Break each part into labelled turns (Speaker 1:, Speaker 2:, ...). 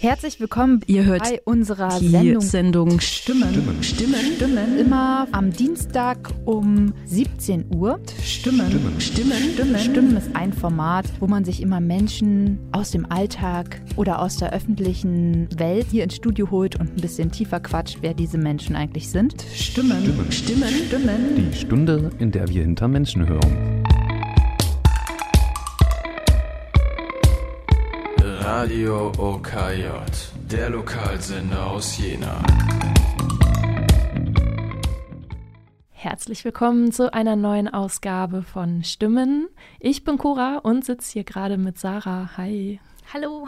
Speaker 1: Herzlich willkommen.
Speaker 2: Ihr hört
Speaker 1: bei unserer
Speaker 2: die
Speaker 1: Sendung,
Speaker 2: Sendung
Speaker 1: Stimmen.
Speaker 3: Stimmen.
Speaker 1: Stimmen. Stimmen. Immer am Dienstag um 17 Uhr. Stimmen.
Speaker 3: Stimmen.
Speaker 1: Stimmen. Stimmen. Stimmen ist ein Format, wo man sich immer Menschen aus dem Alltag oder aus der öffentlichen Welt hier ins Studio holt und ein bisschen tiefer quatscht, wer diese Menschen eigentlich sind. Stimmen.
Speaker 3: Stimmen.
Speaker 1: Stimmen. Stimmen.
Speaker 3: Die Stunde, in der wir hinter Menschen hören.
Speaker 4: Radio OKJ, der Lokalsender aus Jena.
Speaker 5: Herzlich willkommen zu einer neuen Ausgabe von Stimmen. Ich bin Cora und sitze hier gerade mit Sarah. Hi.
Speaker 1: Hallo.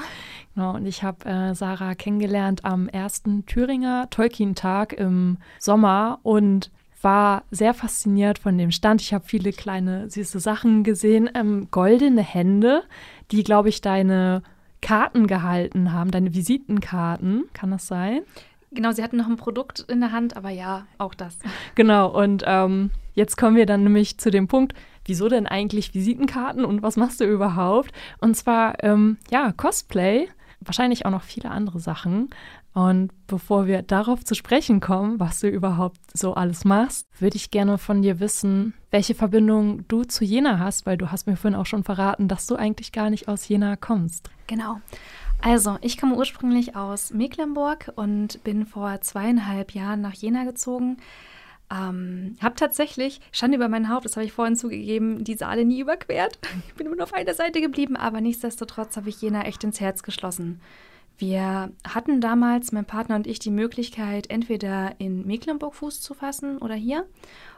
Speaker 5: Genau, und ich habe äh, Sarah kennengelernt am ersten Thüringer Tolkien-Tag im Sommer und war sehr fasziniert von dem Stand. Ich habe viele kleine süße Sachen gesehen, ähm, goldene Hände, die, glaube ich, deine Karten gehalten haben, deine Visitenkarten. Kann das sein?
Speaker 6: Genau, sie hatten noch ein Produkt in der Hand, aber ja, auch das.
Speaker 5: Genau, und ähm, jetzt kommen wir dann nämlich zu dem Punkt, wieso denn eigentlich Visitenkarten und was machst du überhaupt? Und zwar, ähm, ja, Cosplay, wahrscheinlich auch noch viele andere Sachen. Und bevor wir darauf zu sprechen kommen, was du überhaupt so alles machst, würde ich gerne von dir wissen, welche Verbindung du zu Jena hast, weil du hast mir vorhin auch schon verraten, dass du eigentlich gar nicht aus Jena kommst.
Speaker 6: Genau. Also, ich komme ursprünglich aus Mecklenburg und bin vor zweieinhalb Jahren nach Jena gezogen. Ähm, habe tatsächlich, Schande über mein Haupt, das habe ich vorhin zugegeben, die Saale nie überquert. Ich bin nur auf einer Seite geblieben, aber nichtsdestotrotz habe ich Jena echt ins Herz geschlossen. Wir hatten damals, mein Partner und ich, die Möglichkeit, entweder in Mecklenburg Fuß zu fassen oder hier.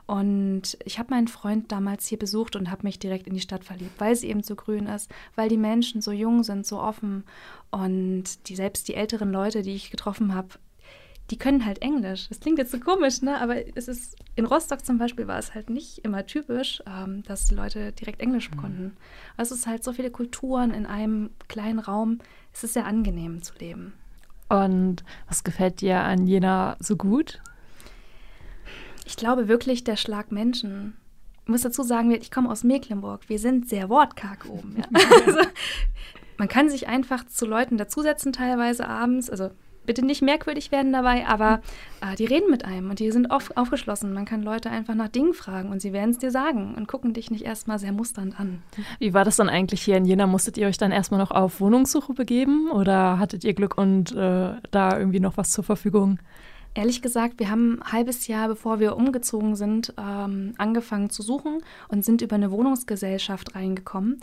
Speaker 6: Und ich habe meinen Freund damals hier besucht und habe mich direkt in die Stadt verliebt, weil sie eben so grün ist, weil die Menschen so jung sind, so offen und die selbst die älteren Leute, die ich getroffen habe, die können halt Englisch. Das klingt jetzt so komisch, ne? Aber es ist in Rostock zum Beispiel war es halt nicht immer typisch, ähm, dass die Leute direkt Englisch mhm. konnten. Also es ist halt so viele Kulturen in einem kleinen Raum. Es ist sehr angenehm zu leben.
Speaker 5: Und was gefällt dir an Jena so gut?
Speaker 6: Ich glaube wirklich der Schlag Menschen. Ich muss dazu sagen, ich komme aus Mecklenburg. Wir sind sehr wortkarg oben. Ja. also, man kann sich einfach zu Leuten dazusetzen teilweise abends. Also bitte nicht merkwürdig werden dabei, aber äh, die reden mit einem und die sind auf, aufgeschlossen. Man kann Leute einfach nach Dingen fragen und sie werden es dir sagen und gucken dich nicht erstmal sehr musternd an.
Speaker 5: Wie war das dann eigentlich hier in Jena? Musstet ihr euch dann erstmal noch auf Wohnungssuche begeben oder hattet ihr Glück und äh, da irgendwie noch was zur Verfügung?
Speaker 6: Ehrlich gesagt, wir haben ein halbes Jahr, bevor wir umgezogen sind, ähm, angefangen zu suchen und sind über eine Wohnungsgesellschaft reingekommen.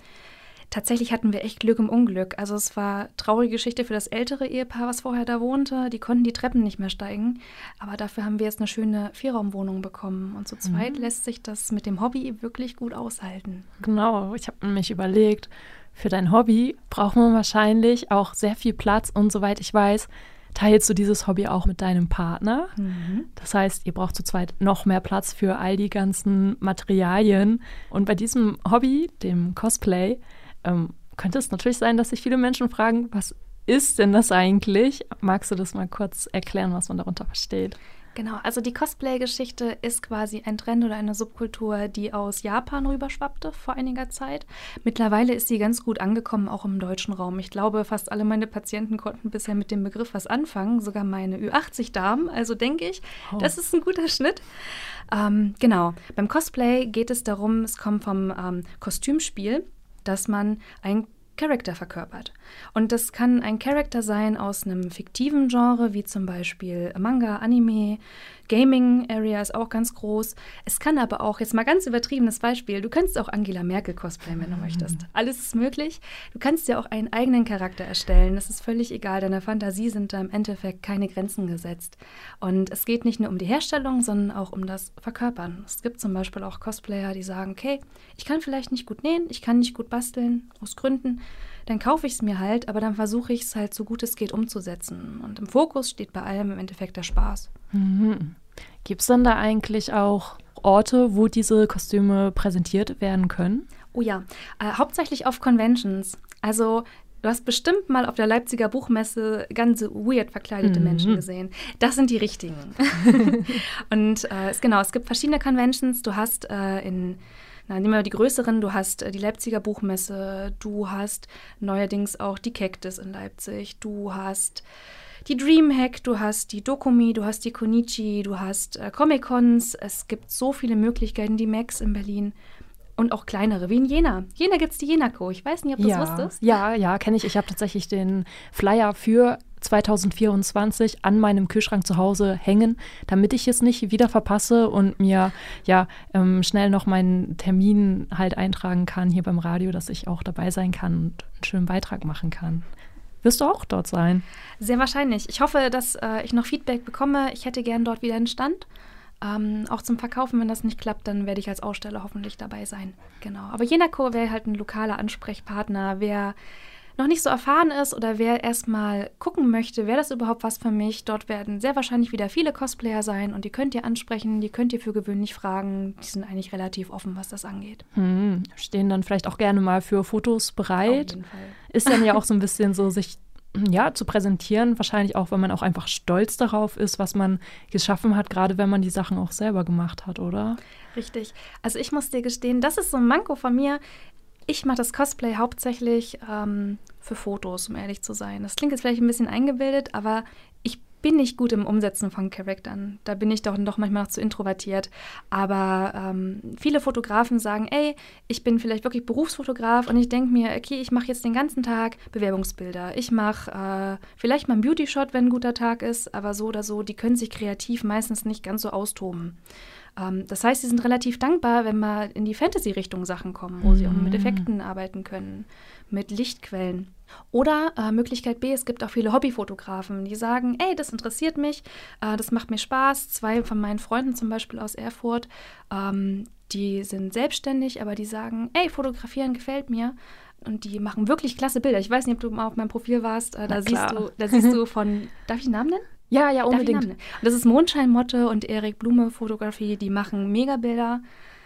Speaker 6: Tatsächlich hatten wir echt Glück im Unglück. Also es war traurige Geschichte für das ältere Ehepaar, was vorher da wohnte. Die konnten die Treppen nicht mehr steigen. Aber dafür haben wir jetzt eine schöne Vierraumwohnung bekommen. Und zu zweit mhm. lässt sich das mit dem Hobby wirklich gut aushalten.
Speaker 5: Genau, ich habe nämlich überlegt, für dein Hobby braucht man wahrscheinlich auch sehr viel Platz. Und soweit ich weiß, teilst du dieses Hobby auch mit deinem Partner. Mhm. Das heißt, ihr braucht zu zweit noch mehr Platz für all die ganzen Materialien. Und bei diesem Hobby, dem Cosplay, ähm, könnte es natürlich sein, dass sich viele Menschen fragen, was ist denn das eigentlich? Magst du das mal kurz erklären, was man darunter versteht?
Speaker 6: Genau, also die Cosplay-Geschichte ist quasi ein Trend oder eine Subkultur, die aus Japan rüberschwappte vor einiger Zeit. Mittlerweile ist sie ganz gut angekommen, auch im deutschen Raum. Ich glaube, fast alle meine Patienten konnten bisher mit dem Begriff was anfangen, sogar meine Ü80-Damen. Also denke ich, oh. das ist ein guter Schnitt. Ähm, genau, beim Cosplay geht es darum, es kommt vom ähm, Kostümspiel, dass man ein Charakter verkörpert. Und das kann ein Charakter sein aus einem fiktiven Genre, wie zum Beispiel Manga, Anime, Gaming Area ist auch ganz groß. Es kann aber auch, jetzt mal ganz übertriebenes Beispiel, du kannst auch Angela Merkel cosplayen, wenn du möchtest. Alles ist möglich. Du kannst ja auch einen eigenen Charakter erstellen. Das ist völlig egal. Deiner Fantasie sind da im Endeffekt keine Grenzen gesetzt. Und es geht nicht nur um die Herstellung, sondern auch um das Verkörpern. Es gibt zum Beispiel auch Cosplayer, die sagen, okay, ich kann vielleicht nicht gut nähen, ich kann nicht gut basteln, aus Gründen dann kaufe ich es mir halt, aber dann versuche ich es halt so gut es geht umzusetzen. Und im Fokus steht bei allem im Endeffekt der Spaß.
Speaker 5: Mhm. Gibt es dann da eigentlich auch Orte, wo diese Kostüme präsentiert werden können?
Speaker 6: Oh ja, äh, hauptsächlich auf Conventions. Also Du hast bestimmt mal auf der Leipziger Buchmesse ganz weird verkleidete mhm. Menschen gesehen. Das sind die richtigen. und äh, genau, es gibt verschiedene Conventions. Du hast äh, in Na, nehmen wir die größeren. Du hast äh, die Leipziger Buchmesse, du hast neuerdings auch die Cactus in Leipzig, du hast die Dreamhack, du hast die Dokumi, du hast die Konichi, du hast äh, Comic-Cons. Es gibt so viele Möglichkeiten, die Max in Berlin und auch kleinere, wie in Jena. Jena gibt es die Jena-Co. Ich weiß nicht, ob du
Speaker 5: ja,
Speaker 6: das wusstest.
Speaker 5: Ja, ja, kenne ich. Ich habe tatsächlich den Flyer für 2024 an meinem Kühlschrank zu Hause hängen, damit ich es nicht wieder verpasse und mir ja ähm, schnell noch meinen Termin halt eintragen kann hier beim Radio, dass ich auch dabei sein kann und einen schönen Beitrag machen kann. Wirst du auch dort sein?
Speaker 6: Sehr wahrscheinlich. Ich hoffe, dass äh, ich noch Feedback bekomme. Ich hätte gern dort wieder einen Stand. Ähm, auch zum Verkaufen, wenn das nicht klappt, dann werde ich als Aussteller hoffentlich dabei sein. Genau. Aber Jenaco wäre halt ein lokaler Ansprechpartner. Wer noch nicht so erfahren ist oder wer erstmal gucken möchte, wäre das überhaupt was für mich, dort werden sehr wahrscheinlich wieder viele Cosplayer sein und die könnt ihr ansprechen, die könnt ihr für gewöhnlich fragen. Die sind eigentlich relativ offen, was das angeht.
Speaker 5: Hm, stehen dann vielleicht auch gerne mal für Fotos bereit. Auf jeden Fall. Ist dann ja auch so ein bisschen so, sich ja, zu präsentieren, wahrscheinlich auch, wenn man auch einfach stolz darauf ist, was man geschaffen hat, gerade wenn man die Sachen auch selber gemacht hat, oder?
Speaker 6: Richtig. Also ich muss dir gestehen, das ist so ein Manko von mir. Ich mache das Cosplay hauptsächlich ähm, für Fotos, um ehrlich zu sein. Das klingt jetzt vielleicht ein bisschen eingebildet, aber ich bin nicht gut im Umsetzen von Charaktern. Da bin ich doch, doch manchmal noch zu introvertiert. Aber ähm, viele Fotografen sagen, ey, ich bin vielleicht wirklich Berufsfotograf und ich denke mir, okay, ich mache jetzt den ganzen Tag Bewerbungsbilder. Ich mache äh, vielleicht mal einen Beauty-Shot, wenn ein guter Tag ist, aber so oder so, die können sich kreativ meistens nicht ganz so austoben. Ähm, das heißt, sie sind relativ dankbar, wenn mal in die Fantasy-Richtung Sachen kommen, wo mhm. sie auch mit mhm. Effekten arbeiten können, mit Lichtquellen. Oder äh, Möglichkeit B, es gibt auch viele Hobbyfotografen, die sagen, ey, das interessiert mich, äh, das macht mir Spaß. Zwei von meinen Freunden zum Beispiel aus Erfurt, ähm, die sind selbstständig, aber die sagen, ey, fotografieren gefällt mir. Und die machen wirklich klasse Bilder. Ich weiß nicht, ob du mal auf meinem Profil warst. Äh, da, siehst du, da siehst du von, darf ich den Namen nennen?
Speaker 5: Ja, ja, unbedingt.
Speaker 6: Das ist Mondschein Motte und Erik Blume Fotografie. Die machen Megabilder.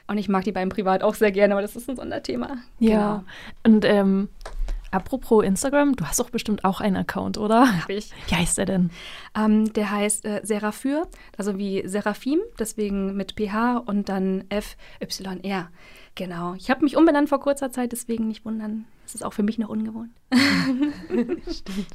Speaker 6: Und ich mag die beiden privat auch sehr gerne, aber das ist ein Sonderthema.
Speaker 5: Ja. Genau. Und ähm, apropos Instagram, du hast doch bestimmt auch einen Account, oder?
Speaker 6: Hab ich.
Speaker 5: Wie heißt der denn?
Speaker 6: Ähm, der heißt äh, Seraphir, also wie Seraphim, deswegen mit PH und dann FYR. Genau. Ich habe mich umbenannt vor kurzer Zeit, deswegen nicht wundern. Das ist auch für mich noch ungewohnt.
Speaker 5: Stimmt.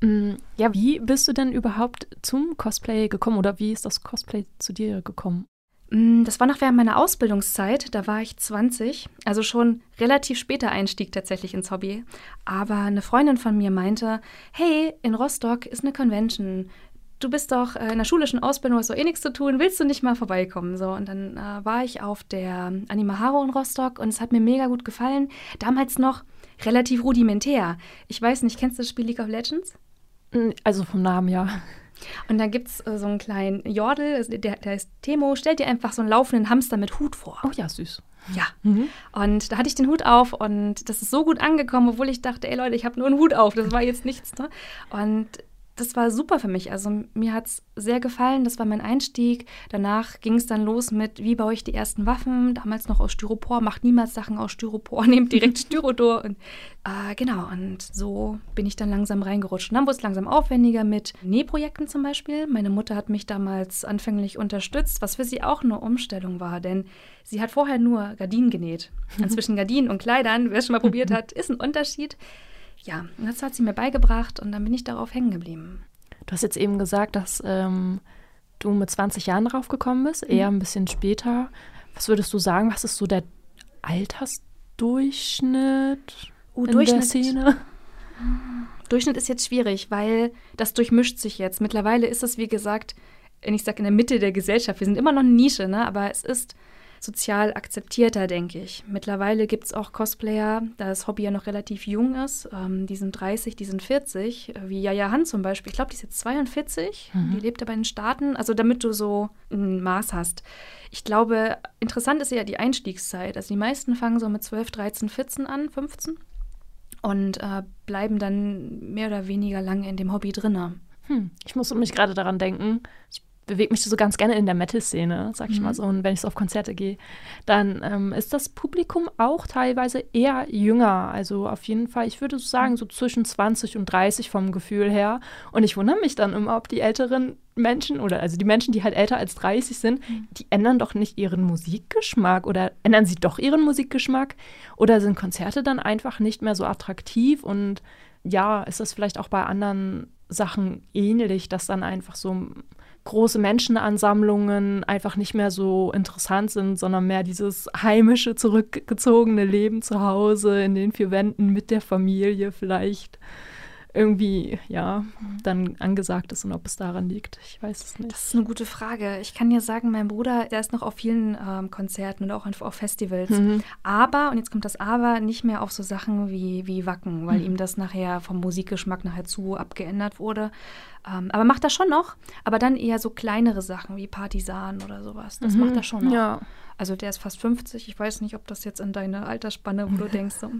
Speaker 5: Mm, ja, wie bist du denn überhaupt zum Cosplay gekommen oder wie ist das Cosplay zu dir gekommen?
Speaker 6: Mm, das war noch während meiner Ausbildungszeit, da war ich 20, also schon relativ später Einstieg tatsächlich ins Hobby. Aber eine Freundin von mir meinte, hey, in Rostock ist eine Convention. Du bist doch äh, in der schulischen Ausbildung, hast doch eh nichts zu tun, willst du nicht mal vorbeikommen? So, und dann äh, war ich auf der Animaharo in Rostock und es hat mir mega gut gefallen. Damals noch relativ rudimentär. Ich weiß nicht, kennst du das Spiel League of Legends?
Speaker 5: Also vom Namen, ja.
Speaker 6: Und da gibt es äh, so einen kleinen Jordel, der, der heißt Temo. Stell dir einfach so einen laufenden Hamster mit Hut vor.
Speaker 5: Oh ja, süß.
Speaker 6: Ja. Mhm. Und da hatte ich den Hut auf und das ist so gut angekommen, obwohl ich dachte, ey Leute, ich habe nur einen Hut auf. Das war jetzt nichts. Ne? Und das war super für mich. Also mir hat es sehr gefallen. Das war mein Einstieg. Danach ging es dann los mit, wie baue ich die ersten Waffen? Damals noch aus Styropor. Macht niemals Sachen aus Styropor. Nehmt direkt Styrodor. Und, äh, genau, und so bin ich dann langsam reingerutscht. Und dann wurde es langsam aufwendiger mit Nähprojekten zum Beispiel. Meine Mutter hat mich damals anfänglich unterstützt, was für sie auch eine Umstellung war. Denn sie hat vorher nur Gardinen genäht. Und zwischen Gardinen und Kleidern, wer es schon mal probiert hat, ist ein Unterschied ja, das hat sie mir beigebracht und dann bin ich darauf hängen geblieben.
Speaker 5: Du hast jetzt eben gesagt, dass ähm, du mit 20 Jahren drauf gekommen bist, mhm. eher ein bisschen später. Was würdest du sagen, was ist so der Altersdurchschnitt
Speaker 6: uh, in Durchschnitt, der Szene? Durchschnitt ist jetzt schwierig, weil das durchmischt sich jetzt. Mittlerweile ist es, wie gesagt, ich sage in der Mitte der Gesellschaft. Wir sind immer noch eine Nische, ne? aber es ist sozial akzeptierter, denke ich. Mittlerweile gibt es auch Cosplayer, da das Hobby ja noch relativ jung ist. Ähm, die sind 30, die sind 40, äh, wie Jaja Han zum Beispiel. Ich glaube, die ist jetzt 42, mhm. die lebt aber in den Staaten. Also damit du so ein Maß hast. Ich glaube, interessant ist ja die Einstiegszeit. Also die meisten fangen so mit 12, 13, 14 an, 15 und äh, bleiben dann mehr oder weniger lange in dem Hobby drinne.
Speaker 5: Hm, ich muss mich gerade daran denken. Ich bewege mich so ganz gerne in der Metal-Szene, sag ich mhm. mal so. Und wenn ich so auf Konzerte gehe, dann ähm, ist das Publikum auch teilweise eher jünger. Also auf jeden Fall, ich würde sagen, so zwischen 20 und 30 vom Gefühl her. Und ich wundere mich dann immer, ob die älteren Menschen oder also die Menschen, die halt älter als 30 sind, mhm. die ändern doch nicht ihren Musikgeschmack oder ändern sie doch ihren Musikgeschmack oder sind Konzerte dann einfach nicht mehr so attraktiv und ja, ist das vielleicht auch bei anderen Sachen ähnlich, dass dann einfach so große Menschenansammlungen einfach nicht mehr so interessant sind, sondern mehr dieses heimische, zurückgezogene Leben zu Hause in den vier Wänden mit der Familie vielleicht irgendwie, ja, dann angesagt ist und ob es daran liegt. Ich weiß es nicht.
Speaker 6: Das ist eine gute Frage. Ich kann dir sagen, mein Bruder, der ist noch auf vielen ähm, Konzerten und auch auf Festivals. Mhm. Aber, und jetzt kommt das Aber, nicht mehr auf so Sachen wie, wie Wacken, weil mhm. ihm das nachher vom Musikgeschmack nachher zu abgeändert wurde. Ähm, aber macht das schon noch, aber dann eher so kleinere Sachen wie Partisan oder sowas. Das mhm. macht er schon noch. Ja. Also der ist fast 50. Ich weiß nicht, ob das jetzt in deine Altersspanne, wo du denkst, so,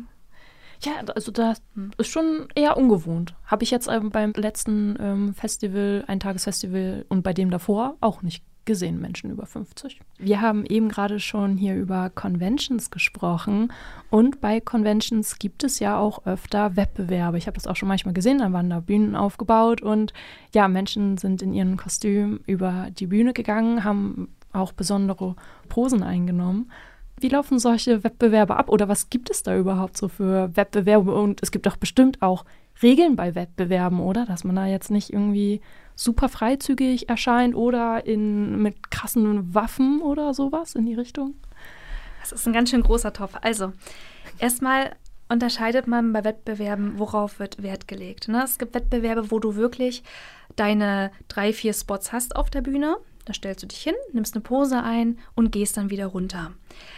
Speaker 5: ja, also das ist schon eher ungewohnt. Habe ich jetzt ähm, beim letzten ähm, Festival, Eintagesfestival und bei dem davor auch nicht gesehen, Menschen über 50. Wir haben eben gerade schon hier über Conventions gesprochen und bei Conventions gibt es ja auch öfter Wettbewerbe. Ich habe das auch schon manchmal gesehen, da waren da Bühnen aufgebaut und ja, Menschen sind in ihren Kostümen über die Bühne gegangen, haben auch besondere Posen eingenommen. Wie laufen solche Wettbewerbe ab oder was gibt es da überhaupt so für Wettbewerbe? Und es gibt doch bestimmt auch Regeln bei Wettbewerben, oder? Dass man da jetzt nicht irgendwie super freizügig erscheint oder in, mit krassen Waffen oder sowas in die Richtung?
Speaker 6: Das ist ein ganz schön großer Topf. Also, erstmal unterscheidet man bei Wettbewerben, worauf wird Wert gelegt. Ne? Es gibt Wettbewerbe, wo du wirklich deine drei, vier Spots hast auf der Bühne. Da stellst du dich hin, nimmst eine Pose ein und gehst dann wieder runter.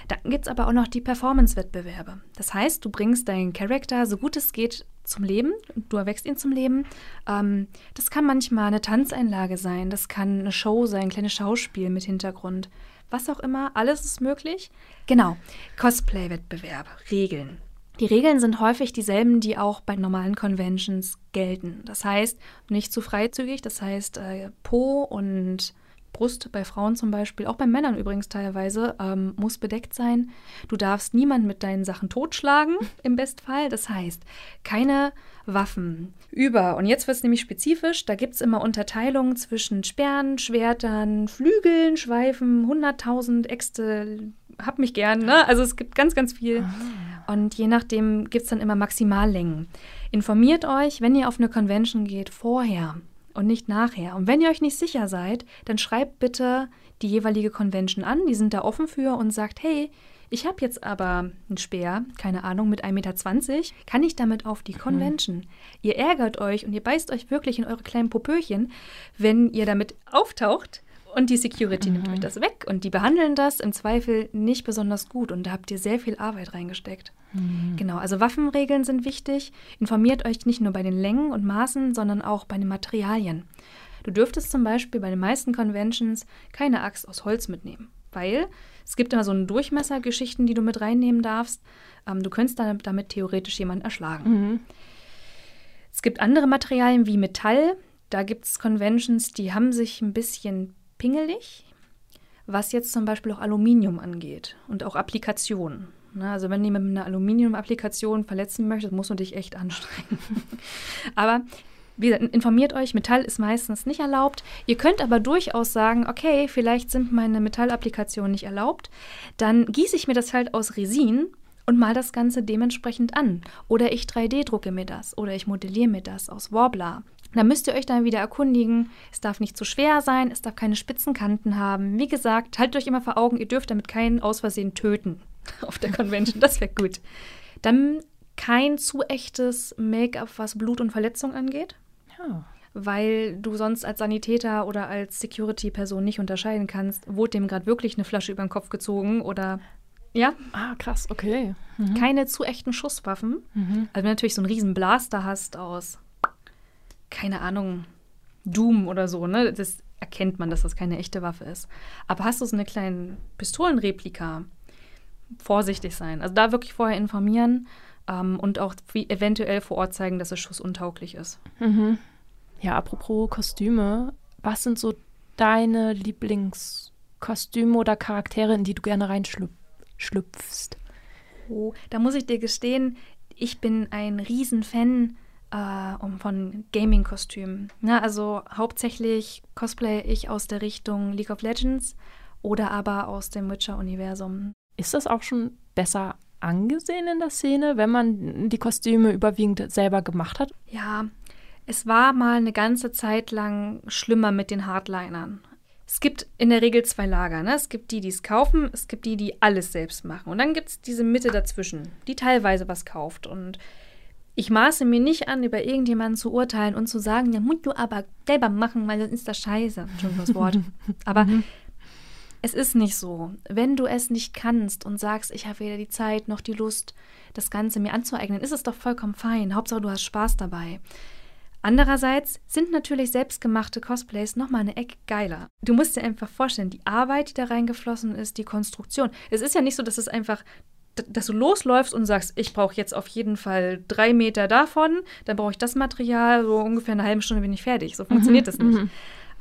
Speaker 6: Dann gibt es aber auch noch die Performance-Wettbewerbe. Das heißt, du bringst deinen Charakter so gut es geht zum Leben, du erwächst ihn zum Leben. Ähm, das kann manchmal eine Tanzeinlage sein, das kann eine Show sein, ein kleines Schauspiel mit Hintergrund. Was auch immer, alles ist möglich. Genau, Cosplay-Wettbewerb, Regeln. Die Regeln sind häufig dieselben, die auch bei normalen Conventions gelten. Das heißt, nicht zu freizügig, das heißt, äh, Po und Brust bei Frauen zum Beispiel, auch bei Männern übrigens teilweise, ähm, muss bedeckt sein. Du darfst niemanden mit deinen Sachen totschlagen, im Bestfall. Das heißt, keine Waffen. Über, und jetzt wird es nämlich spezifisch, da gibt es immer Unterteilungen zwischen Sperren, Schwertern, Flügeln, Schweifen, 100.000 Äxte, hab mich gern, ne? Also es gibt ganz, ganz viel. Ah. Und je nachdem gibt es dann immer Maximallängen. Informiert euch, wenn ihr auf eine Convention geht, vorher und nicht nachher. Und wenn ihr euch nicht sicher seid, dann schreibt bitte die jeweilige Convention an, die sind da offen für und sagt, hey, ich habe jetzt aber einen Speer, keine Ahnung, mit 1,20 Meter, kann ich damit auf die mhm. Convention? Mhm. Ihr ärgert euch und ihr beißt euch wirklich in eure kleinen Popöchen, wenn ihr damit auftaucht und die Security mhm. nimmt euch das weg und die behandeln das im Zweifel nicht besonders gut und da habt ihr sehr viel Arbeit reingesteckt. Mhm. Genau, also Waffenregeln sind wichtig. Informiert euch nicht nur bei den Längen und Maßen, sondern auch bei den Materialien. Du dürftest zum Beispiel bei den meisten Conventions keine Axt aus Holz mitnehmen, weil es gibt immer so eine Durchmessergeschichten, die du mit reinnehmen darfst. Ähm, du könntest damit, damit theoretisch jemanden erschlagen. Mhm. Es gibt andere Materialien wie Metall. Da gibt es Conventions, die haben sich ein bisschen pingelig, was jetzt zum Beispiel auch Aluminium angeht und auch Applikationen. Also wenn du mit einer Aluminium-Applikation verletzen möchtest, musst du dich echt anstrengen. aber wie gesagt, informiert euch, Metall ist meistens nicht erlaubt. Ihr könnt aber durchaus sagen, okay, vielleicht sind meine Metallapplikationen nicht erlaubt. Dann gieße ich mir das halt aus Resin und mal das Ganze dementsprechend an. Oder ich 3D-drucke mir das. Oder ich modelliere mir das aus Warbler. Da müsst ihr euch dann wieder erkundigen. Es darf nicht zu schwer sein, es darf keine spitzen Kanten haben. Wie gesagt, haltet euch immer vor Augen, ihr dürft damit keinen aus Versehen töten auf der Convention. Das wäre gut. Dann kein zu echtes Make-up, was Blut und Verletzung angeht. Ja. Weil du sonst als Sanitäter oder als Security-Person nicht unterscheiden kannst, wurde dem gerade wirklich eine Flasche über den Kopf gezogen oder ja.
Speaker 5: Ah, krass, okay. Mhm.
Speaker 6: Keine zu echten Schusswaffen. Mhm. Also wenn du natürlich so einen riesen Blaster hast aus keine Ahnung, Doom oder so, ne? Das erkennt man, dass das keine echte Waffe ist. Aber hast du so eine kleine Pistolenreplika? Vorsichtig sein. Also da wirklich vorher informieren ähm, und auch eventuell vor Ort zeigen, dass es schussuntauglich ist.
Speaker 5: Mhm. Ja, apropos Kostüme, was sind so deine Lieblingskostüme oder Charaktere, in die du gerne reinschlüpfst?
Speaker 6: Oh, da muss ich dir gestehen, ich bin ein Riesenfan äh, von Gaming-Kostümen. Ne, also hauptsächlich cosplay ich aus der Richtung League of Legends oder aber aus dem Witcher-Universum.
Speaker 5: Ist das auch schon besser angesehen in der Szene, wenn man die Kostüme überwiegend selber gemacht hat?
Speaker 6: Ja, es war mal eine ganze Zeit lang schlimmer mit den Hardlinern. Es gibt in der Regel zwei Lager. Ne? Es gibt die, die es kaufen, es gibt die, die alles selbst machen. Und dann gibt es diese Mitte dazwischen, die teilweise was kauft. Und ich maße mir nicht an, über irgendjemanden zu urteilen und zu sagen, ja, musst du aber selber machen, weil dann ist das scheiße. Entschuldigung das Wort. Aber mhm. es ist nicht so. Wenn du es nicht kannst und sagst, ich habe weder die Zeit noch die Lust, das Ganze mir anzueignen, ist es doch vollkommen fein. Hauptsache, du hast Spaß dabei. Andererseits sind natürlich selbstgemachte Cosplays nochmal eine Ecke geiler. Du musst dir einfach vorstellen, die Arbeit, die da reingeflossen ist, die Konstruktion. Es ist ja nicht so, dass es einfach, dass du losläufst und sagst, ich brauche jetzt auf jeden Fall drei Meter davon, dann brauche ich das Material, so ungefähr eine halbe Stunde bin ich fertig. So funktioniert mhm, das nicht. Mhm.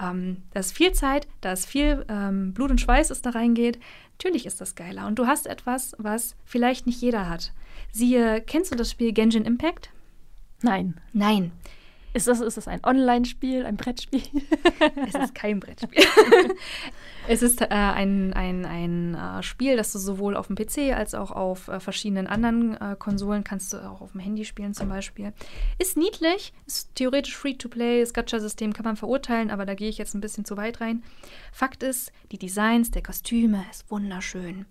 Speaker 6: Ähm, da ist viel Zeit, da ist viel ähm, Blut und Schweiß, das da reingeht. Natürlich ist das geiler. Und du hast etwas, was vielleicht nicht jeder hat. Siehe, kennst du das Spiel Genshin Impact?
Speaker 5: Nein.
Speaker 6: Nein.
Speaker 5: Ist das, ist das ein Online-Spiel, ein Brettspiel?
Speaker 6: es ist kein Brettspiel. es ist äh, ein, ein, ein äh, Spiel, das du sowohl auf dem PC als auch auf äh, verschiedenen anderen äh, Konsolen kannst du auch auf dem Handy spielen zum Beispiel. Ist niedlich, ist theoretisch Free-to-Play, das Gacha-System kann man verurteilen, aber da gehe ich jetzt ein bisschen zu weit rein. Fakt ist, die Designs der Kostüme ist wunderschön.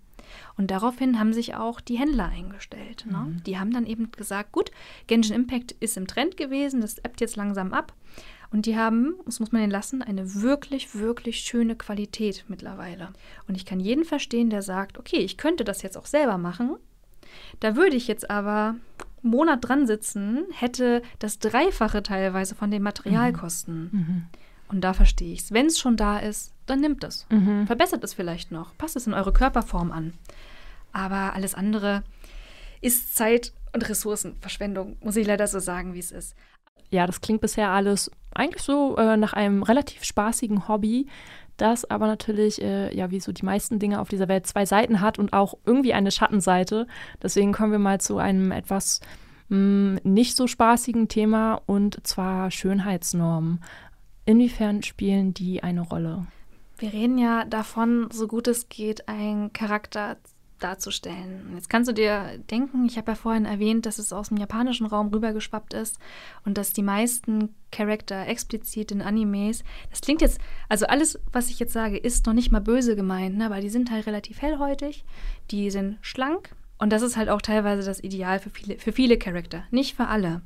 Speaker 6: Und daraufhin haben sich auch die Händler eingestellt. Ne? Mhm. Die haben dann eben gesagt, gut, Genshin Impact ist im Trend gewesen, das ebbt jetzt langsam ab. Und die haben, das muss man ihnen lassen, eine wirklich, wirklich schöne Qualität mittlerweile. Und ich kann jeden verstehen, der sagt, okay, ich könnte das jetzt auch selber machen. Da würde ich jetzt aber einen Monat dran sitzen, hätte das Dreifache teilweise von den Materialkosten. Mhm. Mhm. Und da verstehe ich es. Wenn es schon da ist, dann nimmt es. Mhm. Verbessert es vielleicht noch. Passt es in eure Körperform an. Aber alles andere ist Zeit- und Ressourcenverschwendung, muss ich leider so sagen, wie es ist.
Speaker 5: Ja, das klingt bisher alles eigentlich so äh, nach einem relativ spaßigen Hobby, das aber natürlich, äh, ja, wie so die meisten Dinge auf dieser Welt, zwei Seiten hat und auch irgendwie eine Schattenseite. Deswegen kommen wir mal zu einem etwas mh, hm, nicht so spaßigen Thema und zwar Schönheitsnormen. Inwiefern spielen die eine Rolle?
Speaker 6: Wir reden ja davon, so gut es geht, einen Charakter darzustellen. Jetzt kannst du dir denken, ich habe ja vorhin erwähnt, dass es aus dem japanischen Raum rübergeschwappt ist und dass die meisten Charakter explizit in Animes, das klingt jetzt, also alles, was ich jetzt sage, ist noch nicht mal böse gemeint, ne? aber die sind halt relativ hellhäutig, die sind schlank und das ist halt auch teilweise das Ideal für viele, für viele Charakter, nicht für alle.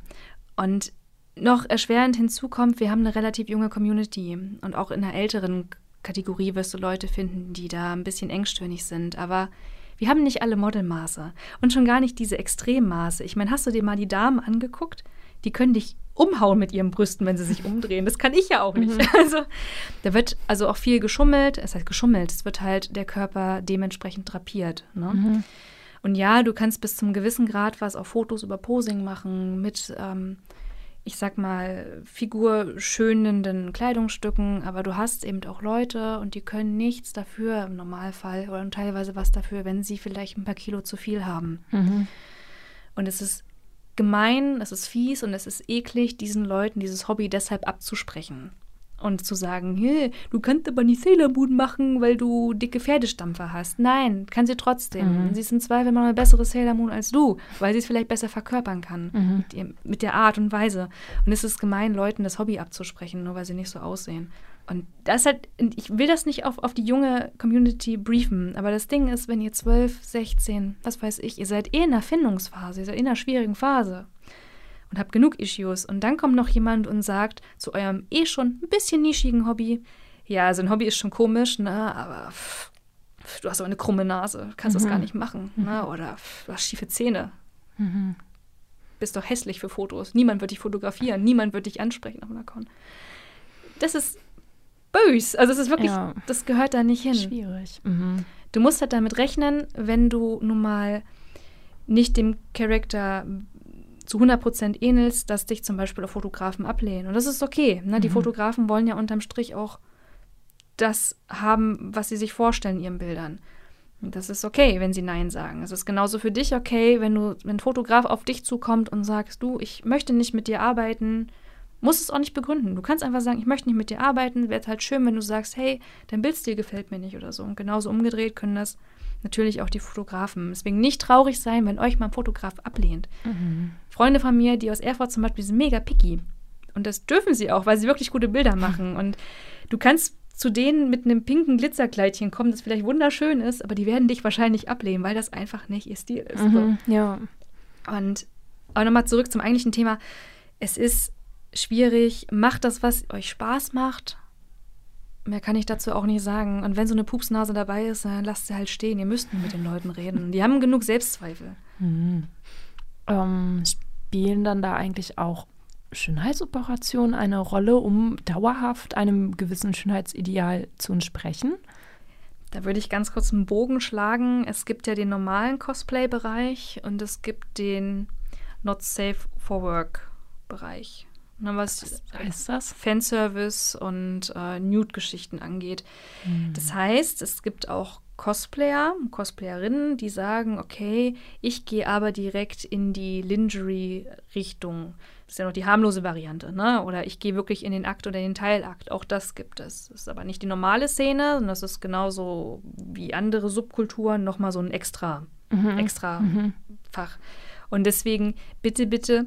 Speaker 6: Und noch erschwerend hinzukommt, wir haben eine relativ junge Community und auch in der älteren Kategorie wirst du Leute finden, die da ein bisschen engstirnig sind. Aber wir haben nicht alle Modelmaße und schon gar nicht diese Extremmaße. Ich meine, hast du dir mal die Damen angeguckt? Die können dich umhauen mit ihren Brüsten, wenn sie sich umdrehen. Das kann ich ja auch nicht. Mhm. Also da wird also auch viel geschummelt. Es heißt geschummelt. Es wird halt der Körper dementsprechend drapiert. Ne? Mhm. Und ja, du kannst bis zum gewissen Grad was auf Fotos über Posing machen mit ähm, ich sag mal, figurschönenden Kleidungsstücken, aber du hast eben auch Leute und die können nichts dafür im Normalfall oder teilweise was dafür, wenn sie vielleicht ein paar Kilo zu viel haben. Mhm. Und es ist gemein, es ist fies und es ist eklig, diesen Leuten dieses Hobby deshalb abzusprechen und zu sagen, hey, du kannst aber nicht Sailor Moon machen, weil du dicke Pferdestampfer hast. Nein, kann sie trotzdem. Mhm. Sie ist im Zweifel mal eine bessere Sailor Moon als du, weil sie es vielleicht besser verkörpern kann mhm. mit, ihr, mit, der Art und Weise. Und es ist gemein, Leuten das Hobby abzusprechen, nur weil sie nicht so aussehen. Und das halt, ich will das nicht auf, auf die junge Community briefen, aber das Ding ist, wenn ihr 12, 16, was weiß ich, ihr seid eh in einer Findungsphase, ihr seid in einer schwierigen Phase und habt genug Issues. Und dann kommt noch jemand und sagt zu eurem eh schon ein bisschen nischigen Hobby, ja, also ein Hobby ist schon komisch, ne, aber pff, du hast aber eine krumme Nase, kannst mhm. das gar nicht machen, ne, mhm. oder pff, du hast schiefe Zähne. Mhm. Bist doch hässlich für Fotos. Niemand wird dich fotografieren, niemand wird dich ansprechen auf einer Con. Das ist bös. Also es ist wirklich, ja. das gehört da nicht hin.
Speaker 5: Schwierig. Mhm.
Speaker 6: Du musst halt damit rechnen, wenn du nun mal nicht dem Charakter zu 100% ähnelst, dass dich zum Beispiel auch Fotografen ablehnen. Und das ist okay. Ne? Die mhm. Fotografen wollen ja unterm Strich auch das haben, was sie sich vorstellen in ihren Bildern. Und das ist okay, wenn sie Nein sagen. Es ist genauso für dich okay, wenn du, wenn ein Fotograf auf dich zukommt und sagst, du, ich möchte nicht mit dir arbeiten, musst es auch nicht begründen. Du kannst einfach sagen, ich möchte nicht mit dir arbeiten. Wäre halt schön, wenn du sagst, hey, dein Bildstil gefällt mir nicht oder so. Und genauso umgedreht können das natürlich auch die Fotografen. Deswegen nicht traurig sein, wenn euch mal ein Fotograf ablehnt. Mhm. Freunde von mir, die aus Erfurt zum Beispiel sind mega picky. Und das dürfen sie auch, weil sie wirklich gute Bilder machen. Und du kannst zu denen mit einem pinken Glitzerkleidchen kommen, das vielleicht wunderschön ist, aber die werden dich wahrscheinlich ablehnen, weil das einfach nicht ihr Stil ist.
Speaker 5: Mhm, so. Ja.
Speaker 6: Und aber nochmal zurück zum eigentlichen Thema. Es ist schwierig. Macht das, was euch Spaß macht. Mehr kann ich dazu auch nicht sagen. Und wenn so eine Pupsnase dabei ist, dann lasst sie halt stehen. Ihr müsst mit den Leuten reden. Die haben genug Selbstzweifel.
Speaker 5: Mhm. Ähm, spielen dann da eigentlich auch Schönheitsoperationen eine Rolle, um dauerhaft einem gewissen Schönheitsideal zu entsprechen?
Speaker 6: Da würde ich ganz kurz einen Bogen schlagen. Es gibt ja den normalen Cosplay-Bereich und es gibt den Not Safe for Work-Bereich. Ne, was,
Speaker 5: was?
Speaker 6: Fanservice und äh, Nude-Geschichten angeht. Mhm. Das heißt, es gibt auch Cosplayer, Cosplayerinnen, die sagen, okay, ich gehe aber direkt in die Lingerie-Richtung. Das ist ja noch die harmlose Variante, ne? Oder ich gehe wirklich in den Akt oder in den Teilakt. Auch das gibt es. Das ist aber nicht die normale Szene, sondern das ist genauso wie andere Subkulturen nochmal so ein extra, mhm. extra mhm. Fach. Und deswegen bitte, bitte,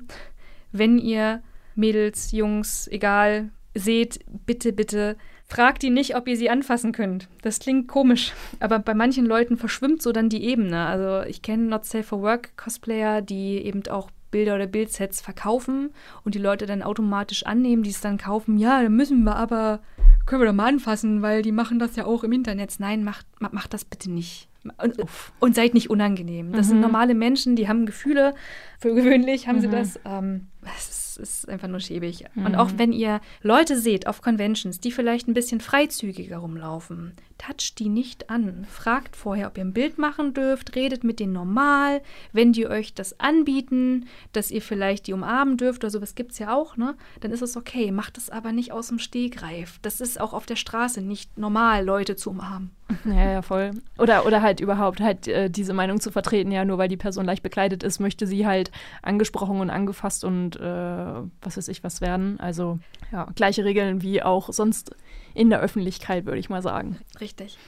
Speaker 6: wenn ihr Mädels, Jungs, egal, seht, bitte, bitte, fragt die nicht, ob ihr sie anfassen könnt. Das klingt komisch, aber bei manchen Leuten verschwimmt so dann die Ebene. Also ich kenne Not Safe for Work Cosplayer, die eben auch Bilder oder Bildsets verkaufen und die Leute dann automatisch annehmen, die es dann kaufen. Ja, dann müssen wir aber, können wir doch mal anfassen, weil die machen das ja auch im Internet. Nein, macht, macht das bitte nicht. Und, und, seid nicht unangenehm. Das mhm. sind normale Menschen, die haben Gefühle. Für gewöhnlich haben mhm. sie das. Ähm, das ist ist einfach nur schäbig. Mhm. Und auch wenn ihr Leute seht auf Conventions, die vielleicht ein bisschen freizügiger rumlaufen, toucht die nicht an. Fragt vorher, ob ihr ein Bild machen dürft, redet mit denen normal. Wenn die euch das anbieten, dass ihr vielleicht die umarmen dürft oder sowas gibt es ja auch, ne? Dann ist es okay. Macht es aber nicht aus dem Stegreif. Das ist auch auf der Straße nicht normal, Leute zu umarmen.
Speaker 5: Ja, ja, voll. Oder, oder halt überhaupt halt äh, diese Meinung zu vertreten, ja, nur weil die Person leicht bekleidet ist, möchte sie halt angesprochen und angefasst und äh, was weiß ich was werden. Also ja, gleiche Regeln wie auch sonst in der Öffentlichkeit, würde ich mal sagen.
Speaker 6: Richtig.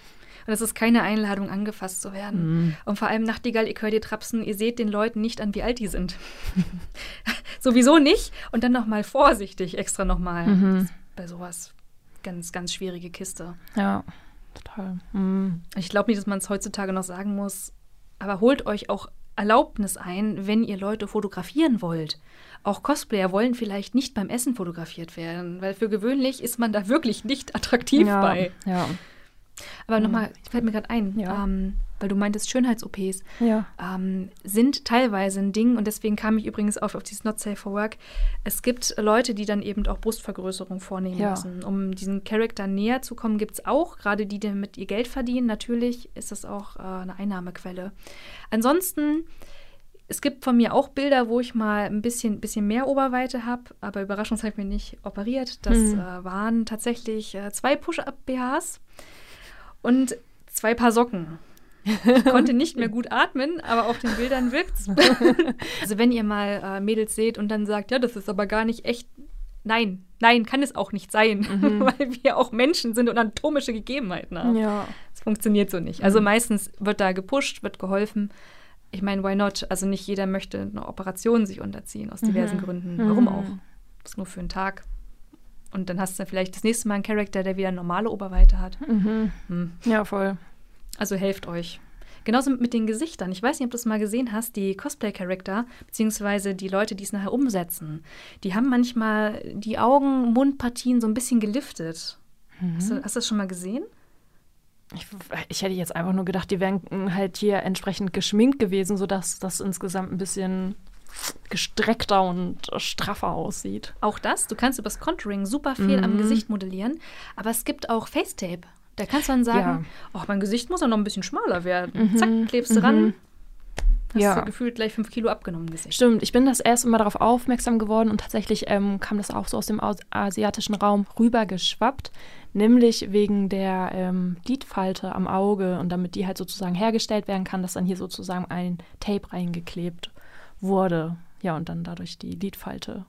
Speaker 6: Und es ist keine Einladung, angefasst zu werden. Mm. Und vor allem Nachtigall, ihr hört ihr trapsen, ihr seht den Leuten nicht an, wie alt die sind. Sowieso nicht. Und dann nochmal vorsichtig, extra nochmal. Mhm. Bei sowas ganz, ganz schwierige Kiste.
Speaker 5: Ja, total. Mm.
Speaker 6: Ich glaube nicht, dass man es heutzutage noch sagen muss, aber holt euch auch Erlaubnis ein, wenn ihr Leute fotografieren wollt auch Cosplayer wollen vielleicht nicht beim Essen fotografiert werden, weil für gewöhnlich ist man da wirklich nicht attraktiv
Speaker 5: ja,
Speaker 6: bei.
Speaker 5: Ja.
Speaker 6: Aber nochmal, fällt mir gerade ein, ja. ähm, weil du meintest, Schönheits-OPs
Speaker 5: ja.
Speaker 6: ähm, sind teilweise ein Ding und deswegen kam ich übrigens auf, auf dieses Not Safe for Work. Es gibt Leute, die dann eben auch Brustvergrößerung vornehmen ja. müssen. Um diesen Charakter näher zu kommen, gibt es auch, gerade die, die damit ihr Geld verdienen. Natürlich ist das auch äh, eine Einnahmequelle. Ansonsten es gibt von mir auch Bilder, wo ich mal ein bisschen, bisschen mehr Oberweite habe, aber überraschungsweise habe ich mich nicht operiert. Das mhm. äh, waren tatsächlich äh, zwei Push-Up-BHs und zwei Paar Socken. Ich konnte nicht mehr gut atmen, aber auf den Bildern wirkt's. also wenn ihr mal äh, Mädels seht und dann sagt, ja, das ist aber gar nicht echt. Nein, nein, kann es auch nicht sein, mhm. weil wir auch Menschen sind und anatomische Gegebenheiten haben.
Speaker 5: Ja.
Speaker 6: Es funktioniert so nicht. Also mhm. meistens wird da gepusht, wird geholfen ich meine, why not? Also nicht jeder möchte eine Operation sich unterziehen, aus diversen mhm. Gründen. Warum mhm. auch? Das ist nur für einen Tag. Und dann hast du vielleicht das nächste Mal einen Charakter, der wieder normale Oberweite hat.
Speaker 5: Mhm. Hm. Ja, voll.
Speaker 6: Also helft euch. Genauso mit den Gesichtern. Ich weiß nicht, ob du es mal gesehen hast, die Cosplay-Charakter, beziehungsweise die Leute, die es nachher umsetzen, die haben manchmal die Augen, Mundpartien so ein bisschen geliftet. Mhm. Hast, du, hast du das schon mal gesehen?
Speaker 5: Ich, ich, hätte jetzt einfach nur gedacht, die wären halt hier entsprechend geschminkt gewesen, sodass das insgesamt ein bisschen gestreckter und straffer aussieht.
Speaker 6: Auch das, du kannst übers Contouring super viel mhm. am Gesicht modellieren, aber es gibt auch Facetape. Da kannst du dann sagen, ja. oh, mein Gesicht muss ja noch ein bisschen schmaler werden. Mhm. Zack, klebst du mhm. ran. Hast
Speaker 5: Ja.
Speaker 6: du gefühlt gleich fünf Kilo abgenommen im Gesicht.
Speaker 5: Stimmt, ich bin das erste Mal darauf aufmerksam geworden und tatsächlich ähm, kam das auch so aus dem asiatischen Raum rübergeschwappt, nämlich wegen der ähm, Lidfalte am Auge und damit die halt sozusagen hergestellt werden kann, dass dann hier sozusagen ein Tape reingeklebt wurde. Ja, und dann dadurch die Lidfalte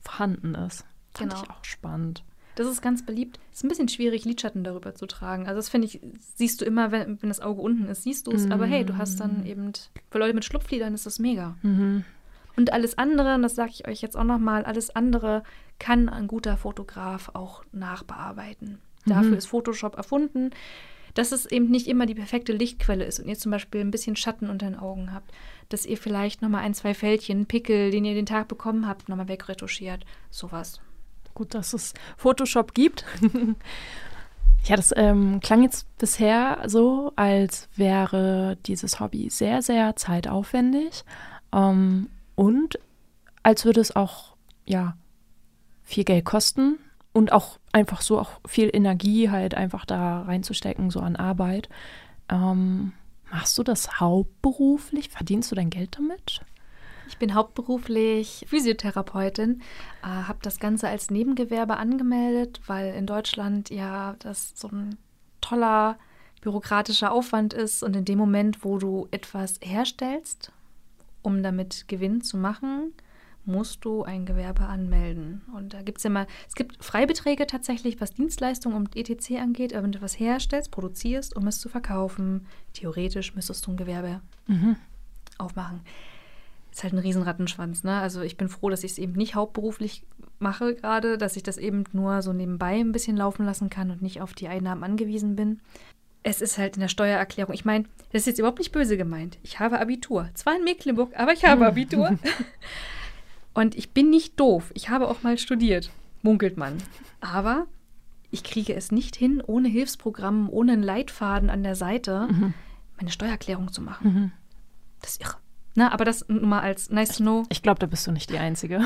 Speaker 5: vorhanden ist. Fand
Speaker 6: Genau.
Speaker 5: ich auch spannend.
Speaker 6: Das ist ganz beliebt. Ist ein bisschen schwierig, Lidschatten darüber zu tragen. Also das finde ich, siehst du immer, wenn, wenn das Auge unten ist, siehst du es. Aber hey, du hast dann eben, für Leute mit Schlupflidern ist das mega.
Speaker 5: Mhm.
Speaker 6: Und alles andere, und das sage ich euch jetzt auch nochmal, alles andere kann ein guter Fotograf auch nachbearbeiten. Dafür ist Photoshop erfunden, dass es eben nicht immer die perfekte Lichtquelle ist und ihr zum Beispiel ein bisschen Schatten unter den Augen habt, dass ihr vielleicht nochmal ein, zwei Fältchen, Pickel, den ihr den Tag bekommen habt, nochmal wegretuschiert. Sowas.
Speaker 5: Gut, dass es Photoshop gibt. ja, das ähm, klang jetzt bisher so, als wäre dieses Hobby sehr, sehr zeitaufwendig ähm, und als würde es auch, ja, viel Geld kosten und auch einfach so auch viel Energie halt einfach da reinzustecken, so an Arbeit. Ähm, machst du das hauptberuflich? Verdienst du dein Geld damit?
Speaker 6: Ich bin hauptberuflich Physiotherapeutin, äh, habe das Ganze als Nebengewerbe angemeldet, weil in Deutschland ja das so ein toller bürokratischer Aufwand ist und in dem Moment, wo du etwas herstellst, um damit Gewinn zu machen, musst du ein Gewerbe anmelden. Und da gibt es ja mal, es gibt Freibeträge tatsächlich, was Dienstleistungen und ETC angeht, aber wenn du etwas herstellst, produzierst, um es zu verkaufen, theoretisch müsstest du ein Gewerbe aufmachen. Ist halt ein Riesenrattenschwanz, ne? Also ich bin froh, dass ich es eben nicht hauptberuflich mache gerade, dass ich das eben nur so nebenbei ein bisschen laufen lassen kann und nicht auf die Einnahmen angewiesen bin. Es ist halt in der Steuererklärung. Ich meine, das ist jetzt überhaupt nicht böse gemeint. Ich habe Abitur. Zwar in Mecklenburg, aber ich habe Abitur. und ich bin nicht doof. Ich habe auch mal studiert, munkelt man. Aber ich kriege es nicht hin, ohne Hilfsprogramm, ohne einen Leitfaden an der Seite, meine Steuererklärung zu machen. Das ist irre. Na, aber das nur mal als nice to know.
Speaker 5: Ich glaube, da bist du nicht die Einzige.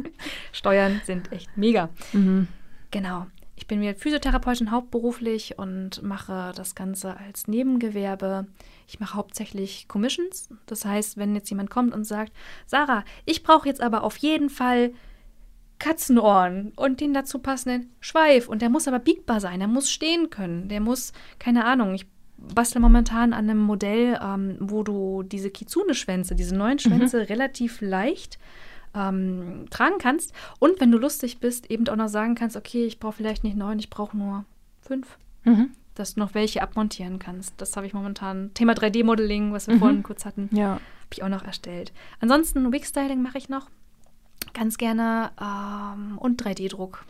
Speaker 6: Steuern sind echt mega.
Speaker 5: mhm.
Speaker 6: Genau. Ich bin wieder Physiotherapeutin hauptberuflich und mache das Ganze als Nebengewerbe. Ich mache hauptsächlich Commissions. Das heißt, wenn jetzt jemand kommt und sagt, Sarah, ich brauche jetzt aber auf jeden Fall Katzenohren und den dazu passenden Schweif. Und der muss aber biegbar sein, der muss stehen können, der muss, keine Ahnung, ich bastle momentan an einem Modell, ähm, wo du diese Kitsune-Schwänze, diese neuen Schwänze relativ leicht ähm, tragen kannst. Und wenn du lustig bist, eben auch noch sagen kannst, okay, ich brauche vielleicht nicht neun, ich brauche nur fünf.
Speaker 5: Mhm.
Speaker 6: Dass du noch welche abmontieren kannst. Das habe ich momentan. Thema 3D-Modeling, was wir vorhin kurz hatten,
Speaker 5: Ja.
Speaker 6: habe ich auch noch erstellt. Ansonsten Wig-Styling mache ich noch ganz gerne ähm, und 3D-Druck,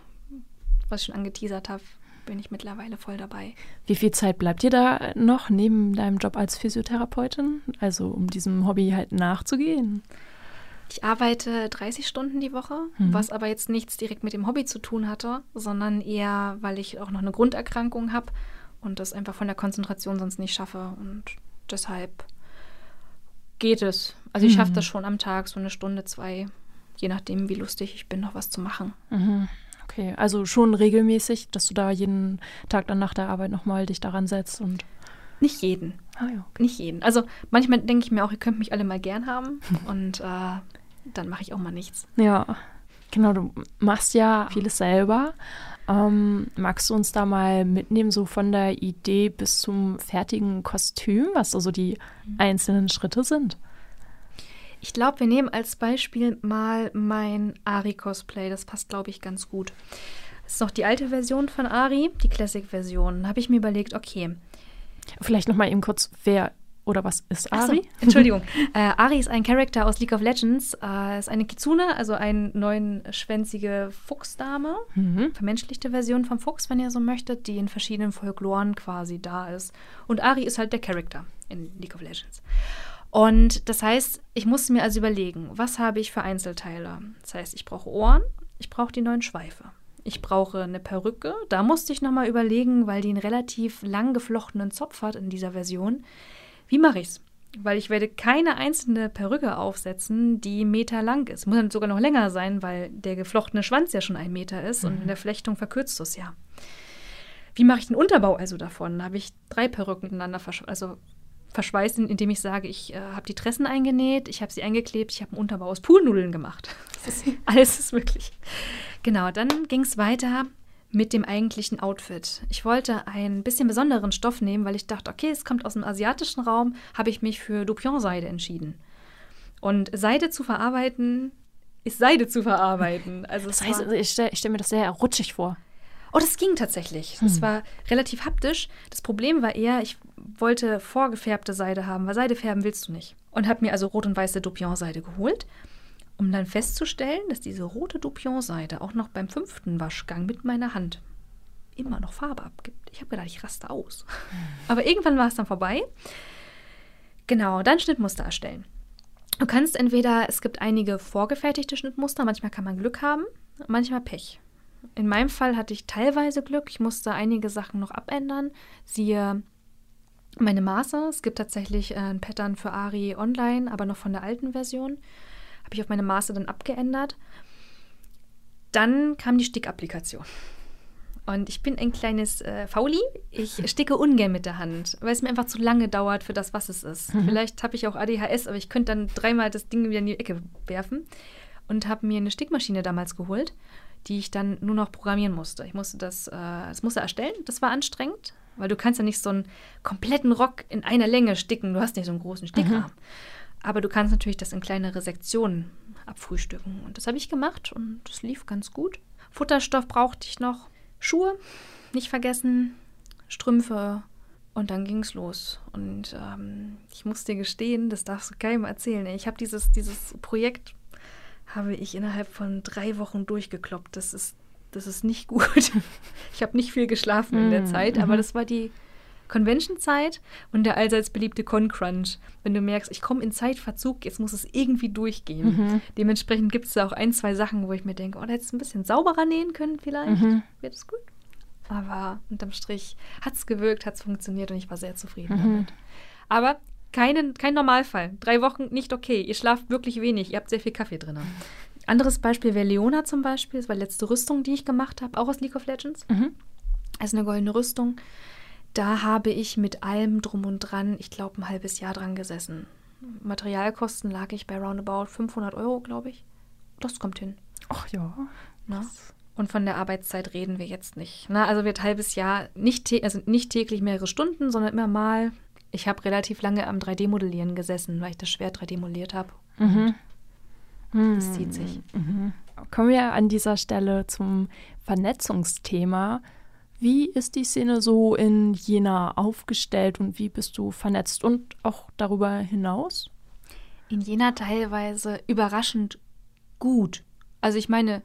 Speaker 6: was ich schon angeteasert habe, bin ich mittlerweile voll dabei.
Speaker 5: Wie viel Zeit bleibt dir da noch neben deinem Job als Physiotherapeutin? Also um diesem Hobby halt nachzugehen?
Speaker 6: Ich arbeite 30 Stunden die Woche,
Speaker 5: Mhm.
Speaker 6: was aber jetzt nichts direkt mit dem Hobby zu tun hatte, sondern eher, weil ich auch noch eine Grunderkrankung habe und das einfach von der Konzentration sonst nicht schaffe. Und deshalb geht es. Also ich schaffe
Speaker 5: Mhm.
Speaker 6: das schon am Tag, so eine Stunde, zwei, je nachdem, wie lustig ich bin, noch was zu machen.
Speaker 5: Mhm. Okay, also schon regelmäßig, dass du da jeden Tag dann nach der Arbeit nochmal dich daran setzt und.
Speaker 6: Nicht jeden.
Speaker 5: Ah ja.
Speaker 6: Nicht jeden. Also manchmal denke ich mir auch, ihr könnt mich alle mal gern haben und äh, dann mache ich auch mal nichts.
Speaker 5: Ja, genau, du machst ja vieles selber. Ähm, magst du uns da mal mitnehmen, so von der Idee bis zum fertigen Kostüm, was da so die einzelnen Schritte sind?
Speaker 6: Ich glaube, wir nehmen als Beispiel mal mein Ari-Cosplay. Das passt, glaube ich, ganz gut. Das ist noch die alte Version von Ari, die Classic-Version. Da habe ich mir überlegt, okay.
Speaker 5: Vielleicht nochmal eben kurz, wer oder was ist
Speaker 6: Ach so,
Speaker 5: Ari?
Speaker 6: Entschuldigung. äh, Ari ist ein Charakter aus League of Legends. Äh, ist eine Kitsune, also eine neunschwänzige Fuchsdame.
Speaker 5: Mhm.
Speaker 6: Vermenschlichte Version vom Fuchs, wenn ihr so möchtet, die in verschiedenen Folkloren quasi da ist. Und Ari ist halt der Charakter in League of Legends. Und das heißt, ich musste mir also überlegen, was habe ich für Einzelteile? Das heißt, ich brauche Ohren, ich brauche die neuen Schweife. Ich brauche eine Perücke. Da musste ich nochmal überlegen, weil die einen relativ lang geflochtenen Zopf hat in dieser Version. Wie mache ich's? Weil ich werde keine einzelne Perücke aufsetzen, die Meter lang ist. Muss dann sogar noch länger sein, weil der geflochtene Schwanz ja schon ein Meter ist und in der Flechtung verkürzt es ja. Wie mache ich den Unterbau also davon? Da habe ich drei Perücken miteinander versch also verschweißen, indem ich sage, ich äh, habe die Tressen eingenäht, ich habe sie eingeklebt, ich habe einen Unterbau aus Poolnudeln gemacht. Ist, alles ist möglich. Genau, dann ging es weiter mit dem eigentlichen Outfit. Ich wollte einen bisschen besonderen Stoff nehmen, weil ich dachte, okay, es kommt aus dem asiatischen Raum, habe ich mich für Dupion-Seide entschieden. Und Seide zu verarbeiten, ist Seide zu verarbeiten. Also
Speaker 5: das heißt, ich stelle stell mir das sehr rutschig vor.
Speaker 6: Oh, das ging tatsächlich. Das hm. war relativ haptisch. Das Problem war eher, ich wollte vorgefärbte Seide haben, weil Seide färben willst du nicht. Und habe mir also rot und weiße Dupion-Seide geholt, um dann festzustellen, dass diese rote Dupion-Seide auch noch beim fünften Waschgang mit meiner Hand immer noch Farbe abgibt. Ich habe gedacht, ich raste aus. Hm. Aber irgendwann war es dann vorbei. Genau, dann Schnittmuster erstellen. Du kannst entweder, es gibt einige vorgefertigte Schnittmuster, manchmal kann man Glück haben, manchmal Pech. In meinem Fall hatte ich teilweise Glück. Ich musste einige Sachen noch abändern. Siehe meine Maße. Es gibt tatsächlich äh, ein Pattern für Ari online, aber noch von der alten Version. Habe ich auf meine Maße dann abgeändert. Dann kam die Stickapplikation. Und ich bin ein kleines äh, Fauli. Ich sticke ungern mit der Hand, weil es mir einfach zu lange dauert für das, was es ist. Mhm. Vielleicht habe ich auch ADHS, aber ich könnte dann dreimal das Ding wieder in die Ecke werfen. Und habe mir eine Stickmaschine damals geholt die ich dann nur noch programmieren musste. Ich musste das, äh, das musste erstellen. Das war anstrengend, weil du kannst ja nicht so einen kompletten Rock in einer Länge sticken. Du hast nicht so einen großen Stickarm. Mhm. Aber du kannst natürlich das in kleinere Sektionen abfrühstücken. Und das habe ich gemacht und das lief ganz gut. Futterstoff brauchte ich noch. Schuhe, nicht vergessen. Strümpfe. Und dann ging es los. Und ähm, ich muss dir gestehen, das darfst du keinem erzählen. Ich habe dieses, dieses Projekt habe ich innerhalb von drei Wochen durchgekloppt. Das ist, das ist nicht gut. ich habe nicht viel geschlafen in der mm, Zeit, aber mhm. das war die Convention-Zeit und der allseits beliebte Con-Crunch. Wenn du merkst, ich komme in Zeitverzug, jetzt muss es irgendwie durchgehen. Mhm. Dementsprechend gibt es da auch ein, zwei Sachen, wo ich mir denke, oh, da hättest du ein bisschen sauberer nähen können vielleicht. Mhm. Wird es gut. Aber unterm Strich hat es gewirkt, hat es funktioniert und ich war sehr zufrieden mhm. damit. Aber keinen, kein Normalfall. Drei Wochen nicht okay. Ihr schlaft wirklich wenig. Ihr habt sehr viel Kaffee drin. Anderes Beispiel wäre Leona zum Beispiel. Das war die letzte Rüstung, die ich gemacht habe, auch aus League of Legends. Mhm. Das ist eine goldene Rüstung. Da habe ich mit allem drum und dran, ich glaube, ein halbes Jahr dran gesessen. Materialkosten lag ich bei roundabout 500 Euro, glaube ich. Das kommt hin.
Speaker 5: Ach ja. Na?
Speaker 6: Und von der Arbeitszeit reden wir jetzt nicht. Na, also wird halbes Jahr nicht, also nicht täglich mehrere Stunden, sondern immer mal ich habe relativ lange am 3D-Modellieren gesessen, weil ich das schwer 3D modelliert habe. Mhm. Das hm. zieht sich.
Speaker 5: Mhm. Kommen wir an dieser Stelle zum Vernetzungsthema. Wie ist die Szene so in Jena aufgestellt und wie bist du vernetzt und auch darüber hinaus?
Speaker 6: In Jena teilweise überraschend gut. Also ich meine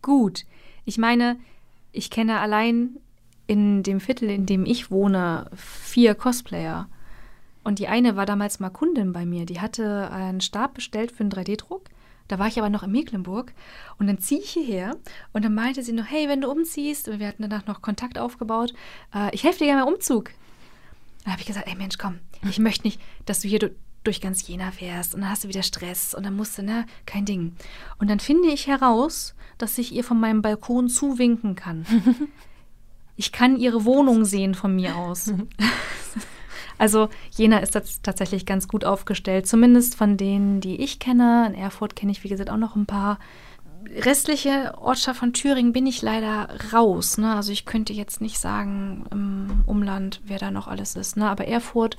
Speaker 6: gut. Ich meine, ich kenne allein in dem Viertel, in dem ich wohne, vier Cosplayer. Und die eine war damals mal Kundin bei mir. Die hatte einen Stab bestellt für einen 3D-Druck. Da war ich aber noch in Mecklenburg. Und dann ziehe ich hierher und dann meinte sie noch, hey, wenn du umziehst, wir hatten danach noch Kontakt aufgebaut, äh, ich helfe dir gerne beim Umzug. Dann habe ich gesagt, ey Mensch, komm, ich möchte nicht, dass du hier durch ganz Jena fährst und dann hast du wieder Stress und dann musst du, ne, kein Ding. Und dann finde ich heraus, dass ich ihr von meinem Balkon zuwinken kann. ich kann ihre Wohnung sehen von mir aus. Also Jena ist tatsächlich ganz gut aufgestellt, zumindest von denen, die ich kenne. In Erfurt kenne ich, wie gesagt, auch noch ein paar. Restliche Ortschaft von Thüringen bin ich leider raus. Ne? Also ich könnte jetzt nicht sagen im Umland, wer da noch alles ist. Ne? Aber Erfurt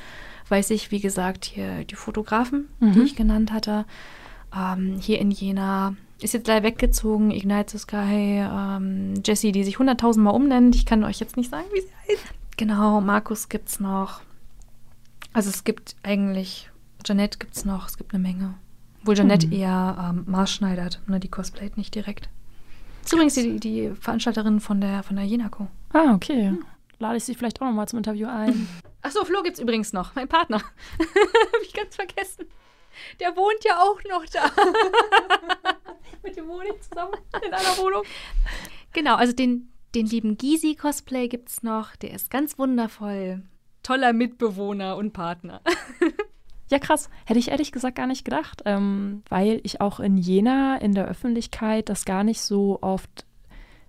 Speaker 6: weiß ich, wie gesagt, hier die Fotografen, mhm. die ich genannt hatte. Ähm, hier in Jena ist jetzt leider weggezogen. Ignite the Sky, ähm, Jessie, die sich hunderttausendmal umnennt. Ich kann euch jetzt nicht sagen, wie sie heißt. Genau, Markus gibt es noch. Also es gibt eigentlich, Janette gibt es noch, es gibt eine Menge. Obwohl Janette hm. eher ähm, maßschneidert, ne, die cosplayt nicht direkt. Das ist übrigens die, die Veranstalterin von der, von der Jenako.
Speaker 5: Ah, okay. Hm. Lade ich sie vielleicht auch nochmal zum Interview ein.
Speaker 6: Achso, Flo gibt es übrigens noch, mein Partner. Habe ich ganz vergessen. Der wohnt ja auch noch da. Mit dem wohne ich zusammen in einer Wohnung. Genau, also den, den lieben Gizi-Cosplay gibt es noch. Der ist ganz wundervoll toller Mitbewohner und Partner.
Speaker 5: Ja, krass. Hätte ich ehrlich gesagt gar nicht gedacht, ähm, weil ich auch in Jena in der Öffentlichkeit das gar nicht so oft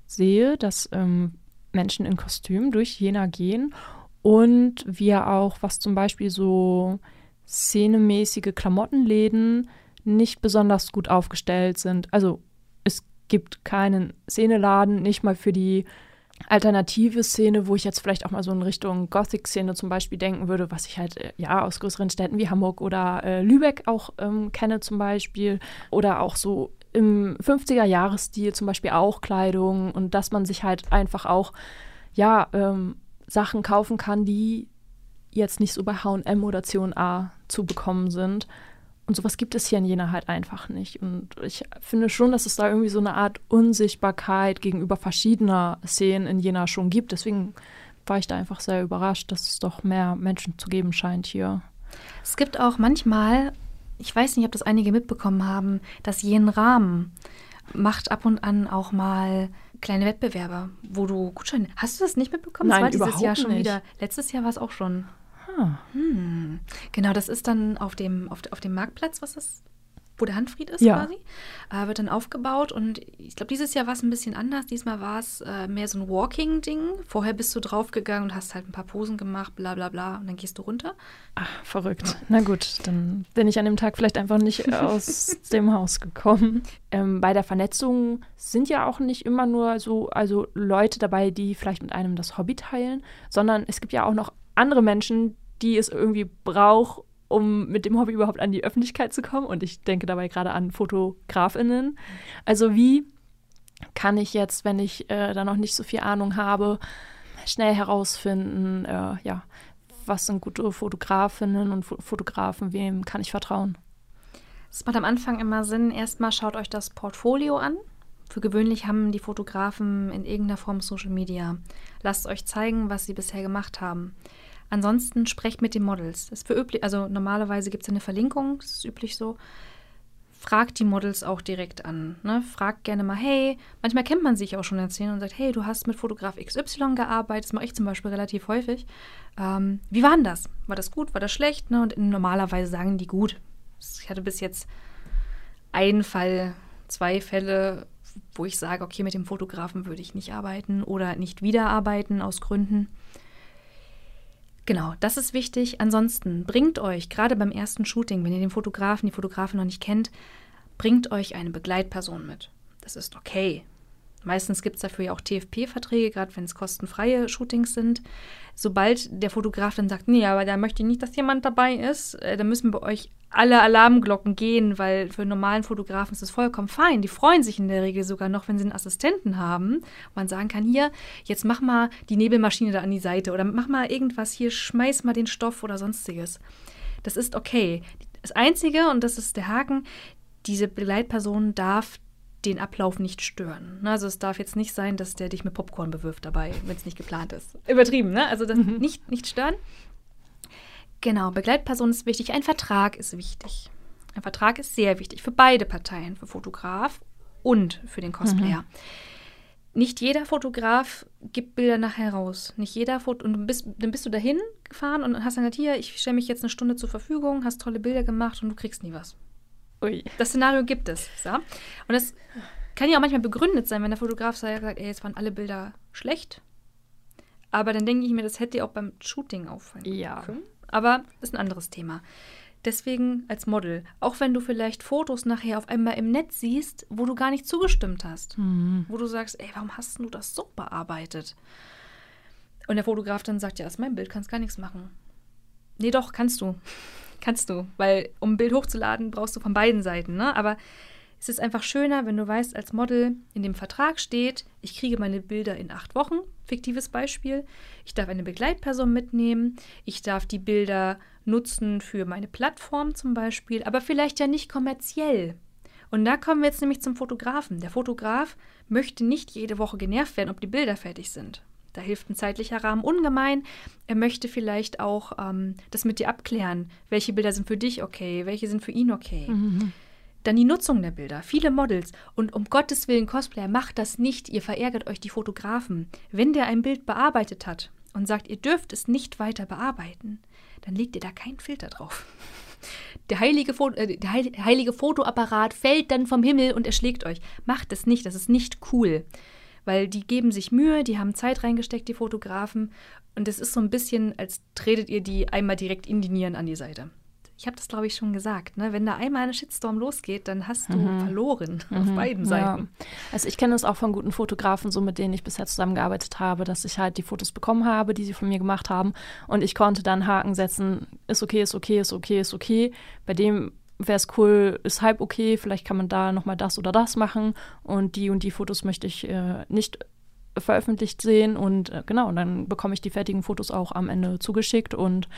Speaker 5: sehe, dass ähm, Menschen in Kostüm durch Jena gehen. Und wir auch, was zum Beispiel so szenemäßige Klamottenläden nicht besonders gut aufgestellt sind. Also es gibt keinen Szeneladen, nicht mal für die alternative Szene, wo ich jetzt vielleicht auch mal so in Richtung Gothic-Szene zum Beispiel denken würde, was ich halt äh, ja aus größeren Städten wie Hamburg oder äh, Lübeck auch ähm, kenne zum Beispiel. Oder auch so im 50er-Jahresstil zum Beispiel auch Kleidung und dass man sich halt einfach auch ja ähm, Sachen kaufen kann, die jetzt nicht so bei H&M oder C&A zu bekommen sind und sowas gibt es hier in Jena halt einfach nicht. Und ich finde schon, dass es da irgendwie so eine Art Unsichtbarkeit gegenüber verschiedener Szenen in Jena schon gibt. Deswegen war ich da einfach sehr überrascht, dass es doch mehr Menschen zu geben scheint hier.
Speaker 6: Es gibt auch manchmal, ich weiß nicht, ob das einige mitbekommen haben, dass jeden Rahmen macht ab und an auch mal kleine Wettbewerbe, wo du Gutscheine. Hast du das nicht mitbekommen?
Speaker 5: Nein,
Speaker 6: das war dieses Jahr schon
Speaker 5: nicht.
Speaker 6: wieder. Letztes Jahr war es auch schon. Hm. Genau, das ist dann auf dem, auf, auf dem Marktplatz, was das, wo der Handfried ist
Speaker 5: Ja.
Speaker 6: quasi, äh, wird dann aufgebaut. Und ich glaube, dieses Jahr war es ein bisschen anders. Diesmal war es äh, mehr so ein Walking-Ding. Vorher bist du draufgegangen und hast halt ein paar Posen gemacht, bla bla bla, und dann gehst du runter.
Speaker 5: Ach, verrückt. Na gut, dann bin ich an dem Tag vielleicht einfach nicht aus dem Haus gekommen. Ähm, bei der Vernetzung sind ja auch nicht immer nur so, also Leute dabei, die vielleicht mit einem das Hobby teilen, sondern es gibt ja auch noch andere Menschen, die es irgendwie braucht, um mit dem Hobby überhaupt an die Öffentlichkeit zu kommen. Und ich denke dabei gerade an FotografInnen. Also wie kann ich jetzt, wenn ich äh, da noch nicht so viel Ahnung habe, schnell herausfinden, äh, ja, was sind gute Fotografinnen und Fo- Fotografen, wem kann ich vertrauen?
Speaker 6: Es macht am Anfang immer Sinn, erstmal schaut euch das Portfolio an. Für gewöhnlich haben die Fotografen in irgendeiner Form Social Media. Lasst euch zeigen, was sie bisher gemacht haben. Ansonsten sprecht mit den Models. Das ist für üblich, also normalerweise gibt es eine Verlinkung, das ist üblich so. Fragt die Models auch direkt an. Ne? Fragt gerne mal, hey, manchmal kennt man sich auch schon erzählen und sagt, hey, du hast mit Fotograf XY gearbeitet, das mache ich zum Beispiel relativ häufig. Ähm, wie war denn das? War das gut? War das schlecht? Ne? Und normalerweise sagen die gut. Ich hatte bis jetzt einen Fall, zwei Fälle, wo ich sage, okay, mit dem Fotografen würde ich nicht arbeiten oder nicht wiederarbeiten aus Gründen. Genau, das ist wichtig. Ansonsten bringt euch, gerade beim ersten Shooting, wenn ihr den Fotografen, die Fotografin noch nicht kennt, bringt euch eine Begleitperson mit. Das ist okay. Meistens gibt es dafür ja auch TFP-Verträge, gerade wenn es kostenfreie Shootings sind. Sobald der Fotograf dann sagt, nee, aber da möchte ich nicht, dass jemand dabei ist, äh, dann müssen bei euch alle Alarmglocken gehen, weil für einen normalen Fotografen ist das vollkommen fein. Die freuen sich in der Regel sogar noch, wenn sie einen Assistenten haben. Man sagen kann, hier, jetzt mach mal die Nebelmaschine da an die Seite oder mach mal irgendwas hier, schmeiß mal den Stoff oder sonstiges. Das ist okay. Das Einzige, und das ist der Haken, diese Begleitperson darf den Ablauf nicht stören. Ne, Also es darf jetzt nicht sein, dass der dich mit Popcorn bewirft dabei, wenn es nicht geplant ist. Übertrieben, ne? Also das nicht, nicht stören. Genau, Begleitperson ist wichtig. Ein Vertrag ist wichtig. Ein Vertrag ist sehr wichtig für beide Parteien, für Fotograf und für den Cosplayer. Nicht jeder Fotograf gibt Bilder nachher raus. Nicht jeder Foto. Und du bist, dann bist du dahin gefahren und hast dann gesagt, hier, ich stelle mich jetzt eine Stunde zur Verfügung, hast tolle Bilder gemacht und du kriegst nie was.
Speaker 5: Ui.
Speaker 6: Das Szenario gibt es. So. Und das kann ja auch manchmal begründet sein, wenn der Fotograf sagt, ey, jetzt waren alle Bilder schlecht. Aber dann denke ich mir, das hätte dir auch beim Shooting auffallen
Speaker 5: Ja.
Speaker 6: können. Aber das ist ein anderes Thema. Deswegen als Model, auch wenn du vielleicht Fotos nachher auf einmal im Netz siehst, wo du gar nicht zugestimmt hast, wo du sagst, ey, warum hast du das so bearbeitet? Und der Fotograf dann sagt, ja, das ist mein Bild, kannst gar nichts machen. Nee, doch, kannst du. Kannst du. Weil, um ein Bild hochzuladen, brauchst du von beiden Seiten. Ne? Aber es ist einfach schöner, wenn du weißt, als Model in dem Vertrag steht, ich kriege meine Bilder in acht Wochen. Fiktives Beispiel. Ich darf eine Begleitperson mitnehmen. Ich darf die Bilder nutzen für meine Plattform zum Beispiel, aber vielleicht ja nicht kommerziell. Und da kommen wir jetzt nämlich zum Fotografen. Der Fotograf möchte nicht jede Woche genervt werden, ob die Bilder fertig sind. Da hilft ein zeitlicher Rahmen ungemein. Er möchte vielleicht auch ähm, das mit dir abklären. Welche Bilder sind für dich okay, welche sind für ihn okay. Dann die Nutzung der Bilder. Viele Models. Und um Gottes Willen, Cosplayer, macht das nicht. Ihr verärgert euch die Fotografen. Wenn der ein Bild bearbeitet hat und sagt, ihr dürft es nicht weiter bearbeiten, dann legt ihr da keinen Filter drauf. Der heilige, Fo äh, der heil- heilige Fotoapparat fällt dann vom Himmel und erschlägt euch. Macht es nicht, das ist nicht cool. Weil die geben sich Mühe, die haben Zeit reingesteckt, die Fotografen. Und es ist so ein bisschen, als tretet ihr die einmal direkt in die Nieren an die Seite. Ich habe das, glaube ich, schon gesagt. Ne? Wenn da einmal eine Shitstorm losgeht, dann hast du mhm. verloren mhm. auf beiden Seiten.
Speaker 5: Ja. Also ich kenne das auch von guten Fotografen, so mit denen ich bisher zusammengearbeitet habe, dass ich halt die Fotos bekommen habe, die sie von mir gemacht haben. Und ich konnte dann Haken setzen, ist okay, ist okay, ist okay, ist okay. Bei dem wäre es cool, ist halb okay, vielleicht kann man da nochmal das oder das machen. Und die und die Fotos möchte ich äh, nicht veröffentlicht sehen. Und äh, genau, und dann bekomme ich die fertigen Fotos auch am Ende zugeschickt. Und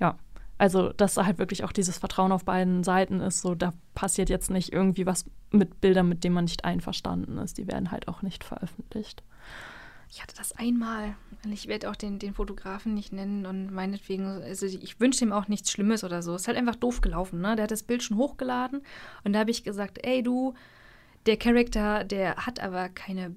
Speaker 5: ja, also, dass da halt wirklich auch dieses Vertrauen auf beiden Seiten ist. So, da passiert jetzt nicht irgendwie was mit Bildern, mit denen man nicht einverstanden ist. Die werden halt auch nicht veröffentlicht.
Speaker 6: Ich hatte das einmal. Ich werde auch den, den Fotografen nicht nennen und meinetwegen, also ich wünsche ihm auch nichts Schlimmes oder so. Es ist halt einfach doof gelaufen, ne? Der hat das Bild schon hochgeladen und da habe ich gesagt, ey du, der Charakter, der hat aber keine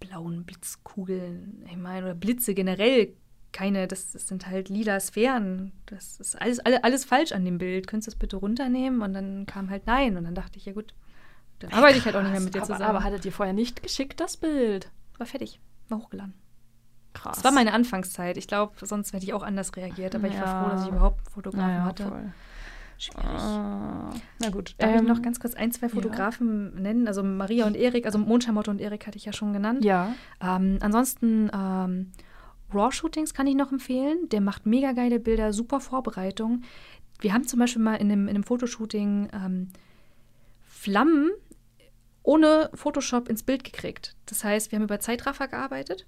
Speaker 6: blauen Blitzkugeln, ich meine, oder Blitze generell keine, das, das, sind halt lila Sphären. Das ist alles, alles, alles falsch an dem Bild. Könntest du das bitte runternehmen? Und dann kam halt nein. Und dann dachte ich, ja gut, dann arbeite ich halt auch nicht mehr mit dir
Speaker 5: aber,
Speaker 6: zusammen.
Speaker 5: Aber hattet ihr vorher nicht geschickt, das Bild?
Speaker 6: War fertig. War hochgeladen. Krass. Das war meine Anfangszeit. Ich glaube, sonst hätte ich auch anders reagiert. Aber ja. ich war froh, dass ich überhaupt einen Fotografen ja, hatte. Voll. Schwierig. Uh, na gut. Darf ähm, ich noch ganz kurz ein, zwei Fotografen ja. nennen? Also Maria und Erik, also Mondschamotto und Erik hatte ich ja schon genannt.
Speaker 5: Ja.
Speaker 6: Ähm, ansonsten ähm, Raw-Shootings kann ich noch empfehlen. Der macht mega geile Bilder, super Vorbereitung. Wir haben zum Beispiel mal in einem, in einem Fotoshooting ähm, Flammen ohne Photoshop ins Bild gekriegt. Das heißt, wir haben über Zeitraffer gearbeitet.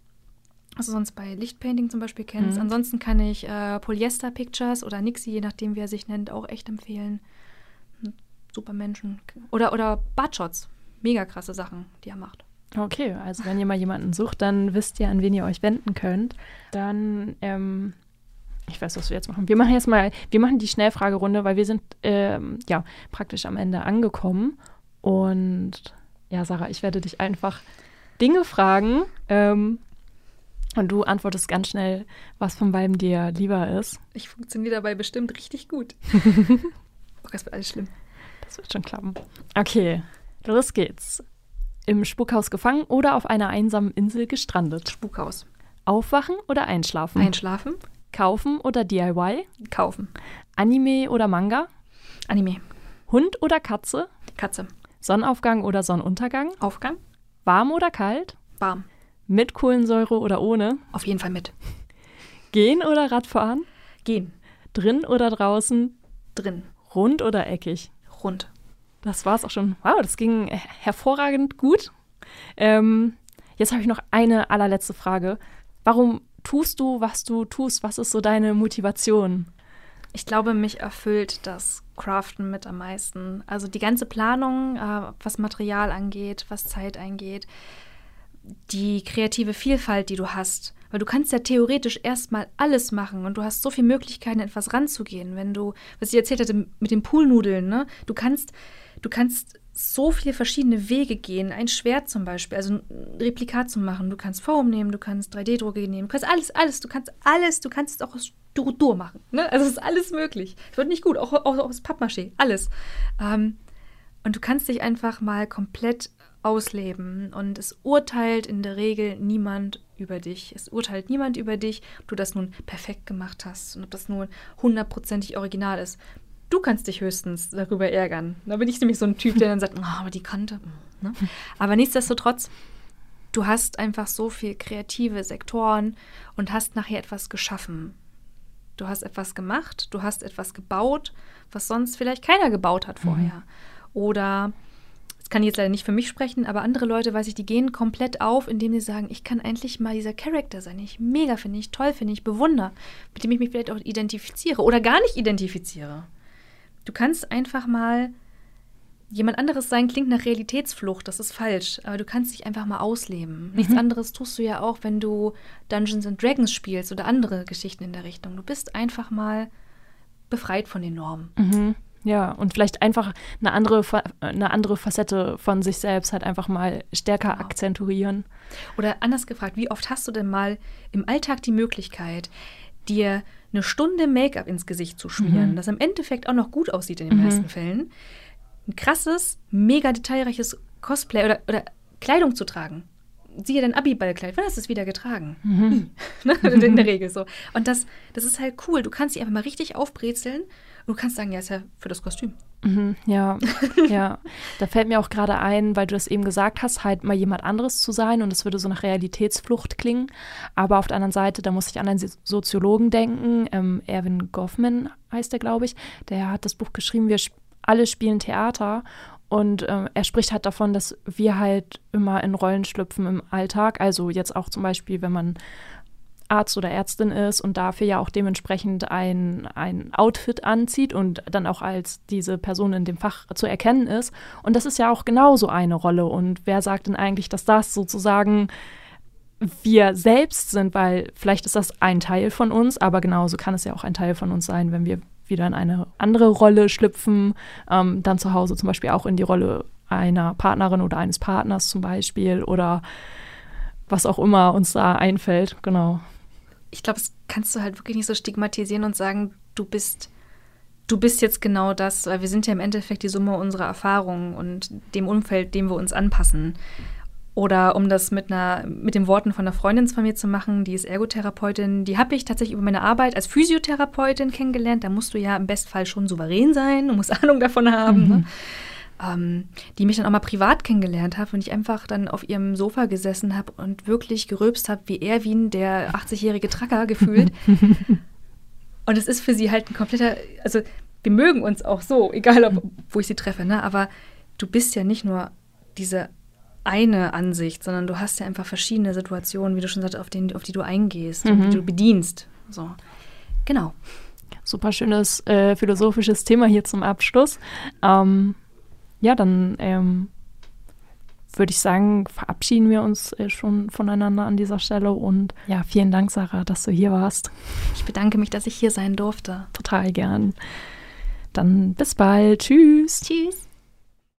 Speaker 6: Also sonst bei Lichtpainting zum Beispiel kennst. Mhm. Ansonsten kann ich äh, Polyester Pictures oder Nixie, je nachdem wie er sich nennt, auch echt empfehlen. Hm, super Menschen. Oder, oder Budshots. Mega krasse Sachen, die er macht.
Speaker 5: Okay, also wenn ihr mal jemanden sucht, dann wisst ihr, an wen ihr euch wenden könnt. Dann, ähm, ich weiß, was wir jetzt machen. Wir machen jetzt mal, wir machen die Schnellfragerunde, weil wir sind ähm, ja praktisch am Ende angekommen. Und ja, Sarah, ich werde dich einfach Dinge fragen. Ähm, und du antwortest ganz schnell, was von beiden dir lieber ist.
Speaker 6: Ich funktioniere dabei bestimmt richtig gut. oh, das wird alles schlimm.
Speaker 5: Das wird schon klappen. Okay, los geht's. Im Spukhaus gefangen oder auf einer einsamen Insel gestrandet?
Speaker 6: Spukhaus.
Speaker 5: Aufwachen oder einschlafen?
Speaker 6: Einschlafen.
Speaker 5: Kaufen oder DIY?
Speaker 6: Kaufen.
Speaker 5: Anime oder Manga?
Speaker 6: Anime.
Speaker 5: Hund oder Katze?
Speaker 6: Katze.
Speaker 5: Sonnenaufgang oder Sonnenuntergang?
Speaker 6: Aufgang.
Speaker 5: Warm oder kalt?
Speaker 6: Warm.
Speaker 5: Mit Kohlensäure oder ohne?
Speaker 6: Auf jeden Fall mit.
Speaker 5: Gehen oder Radfahren?
Speaker 6: Gehen.
Speaker 5: Drin oder draußen?
Speaker 6: Drin.
Speaker 5: Rund oder eckig?
Speaker 6: Rund.
Speaker 5: Das war es auch schon. Wow, das ging hervorragend gut. Ähm, jetzt habe ich noch eine allerletzte Frage. Warum tust du, was du tust? Was ist so deine Motivation?
Speaker 6: Ich glaube, mich erfüllt das Craften mit am meisten. Also die ganze Planung, äh, was Material angeht, was Zeit angeht, die kreative Vielfalt, die du hast. Weil du kannst ja theoretisch erstmal alles machen und du hast so viele Möglichkeiten, etwas ranzugehen. Wenn du, was ich erzählt hatte mit den Poolnudeln, ne? Du kannst du kannst so viele verschiedene Wege gehen. Ein Schwert zum Beispiel, also ein Replikat zu machen. Du kannst Form nehmen, du kannst 3D-Drucke nehmen, du kannst alles, alles, du kannst alles, du kannst es auch aus Dur machen. Ne? Also es ist alles möglich. Es wird nicht gut, auch, auch, auch aus Pappmaché, alles. Ähm, und du kannst dich einfach mal komplett ausleben. Und es urteilt in der Regel niemand über dich. Es urteilt niemand über dich, ob du das nun perfekt gemacht hast und ob das nun hundertprozentig original ist. Du kannst dich höchstens darüber ärgern. Da bin ich nämlich so ein Typ, der dann sagt, oh, aber die Kante. Ne? Aber nichtsdestotrotz, du hast einfach so viel kreative Sektoren und hast nachher etwas geschaffen. Du hast etwas gemacht, du hast etwas gebaut, was sonst vielleicht keiner gebaut hat vorher. Mhm. Oder, das kann ich jetzt leider nicht für mich sprechen, aber andere Leute, weiß ich, die gehen komplett auf, indem sie sagen, ich kann endlich mal dieser Charakter sein, den ich mega finde, ich toll finde, ich bewundere, mit dem ich mich vielleicht auch identifiziere oder gar nicht identifiziere. Du kannst einfach mal jemand anderes sein, klingt nach Realitätsflucht, das ist falsch, aber du kannst dich einfach mal ausleben. Mhm. Nichts anderes tust du ja auch, wenn du Dungeons and Dragons spielst oder andere Geschichten in der Richtung. Du bist einfach mal befreit von den Normen.
Speaker 5: Mhm. Ja, und vielleicht einfach eine andere, eine andere Facette von sich selbst halt einfach mal stärker genau. akzentuieren.
Speaker 6: Oder anders gefragt, wie oft hast du denn mal im Alltag die Möglichkeit, dir eine Stunde Make-up ins Gesicht zu schmieren, mhm. das im Endeffekt auch noch gut aussieht in den mhm. meisten Fällen, ein krasses, mega detailreiches Cosplay oder, oder Kleidung zu tragen. siehe dein Abi-Ballkleid, wann hast du es wieder getragen? Mhm. Ne? In der Regel so. Und das, das ist halt cool. Du kannst dich einfach mal richtig aufbrezeln und du kannst sagen, ja, ist ja für das Kostüm.
Speaker 5: Mhm, ja, ja. Da fällt mir auch gerade ein, weil du das eben gesagt hast, halt mal jemand anderes zu sein und es würde so nach Realitätsflucht klingen. Aber auf der anderen Seite, da muss ich an einen Soziologen denken, ähm, Erwin Goffman heißt er, glaube ich. Der hat das Buch geschrieben, wir alle spielen Theater und ähm, er spricht halt davon, dass wir halt immer in Rollen schlüpfen im Alltag. Also jetzt auch zum Beispiel, wenn man Arzt oder Ärztin ist und dafür ja auch dementsprechend ein, ein Outfit anzieht und dann auch als diese Person in dem Fach zu erkennen ist. Und das ist ja auch genauso eine Rolle. Und wer sagt denn eigentlich, dass das sozusagen wir selbst sind, weil vielleicht ist das ein Teil von uns, aber genauso kann es ja auch ein Teil von uns sein, wenn wir wieder in eine andere Rolle schlüpfen, ähm, dann zu Hause zum Beispiel auch in die Rolle einer Partnerin oder eines Partners zum Beispiel oder was auch immer uns da einfällt, genau.
Speaker 6: Ich glaube, das kannst du halt wirklich nicht so stigmatisieren und sagen, du bist, du bist jetzt genau das, weil wir sind ja im Endeffekt die Summe unserer Erfahrungen und dem Umfeld, dem wir uns anpassen. Oder um das mit, einer, mit den Worten von einer Freundin von mir zu machen, die ist Ergotherapeutin, die habe ich tatsächlich über meine Arbeit als Physiotherapeutin kennengelernt. Da musst du ja im Bestfall schon souverän sein und musst Ahnung davon haben. Ne? Mhm. Ne? Ähm, die mich dann auch mal privat kennengelernt hat und ich einfach dann auf ihrem Sofa gesessen habe und wirklich geröbst habe, wie Erwin, der 80-jährige Tracker gefühlt. und es ist für sie halt ein kompletter, also wir mögen uns auch so, egal ob, wo ich sie treffe, ne? aber du bist ja nicht nur diese eine Ansicht, sondern du hast ja einfach verschiedene Situationen, wie du schon sagst, auf, den, auf die du eingehst mhm. und die du bedienst. So. Genau.
Speaker 5: Super schönes äh, philosophisches Thema hier zum Abschluss. Ähm, ja, dann ähm, würde ich sagen, verabschieden wir uns äh, schon voneinander an dieser Stelle. Und ja, vielen Dank, Sarah, dass du hier warst.
Speaker 6: Ich bedanke mich, dass ich hier sein durfte.
Speaker 5: Total gern. Dann bis bald. Tschüss.
Speaker 6: Tschüss.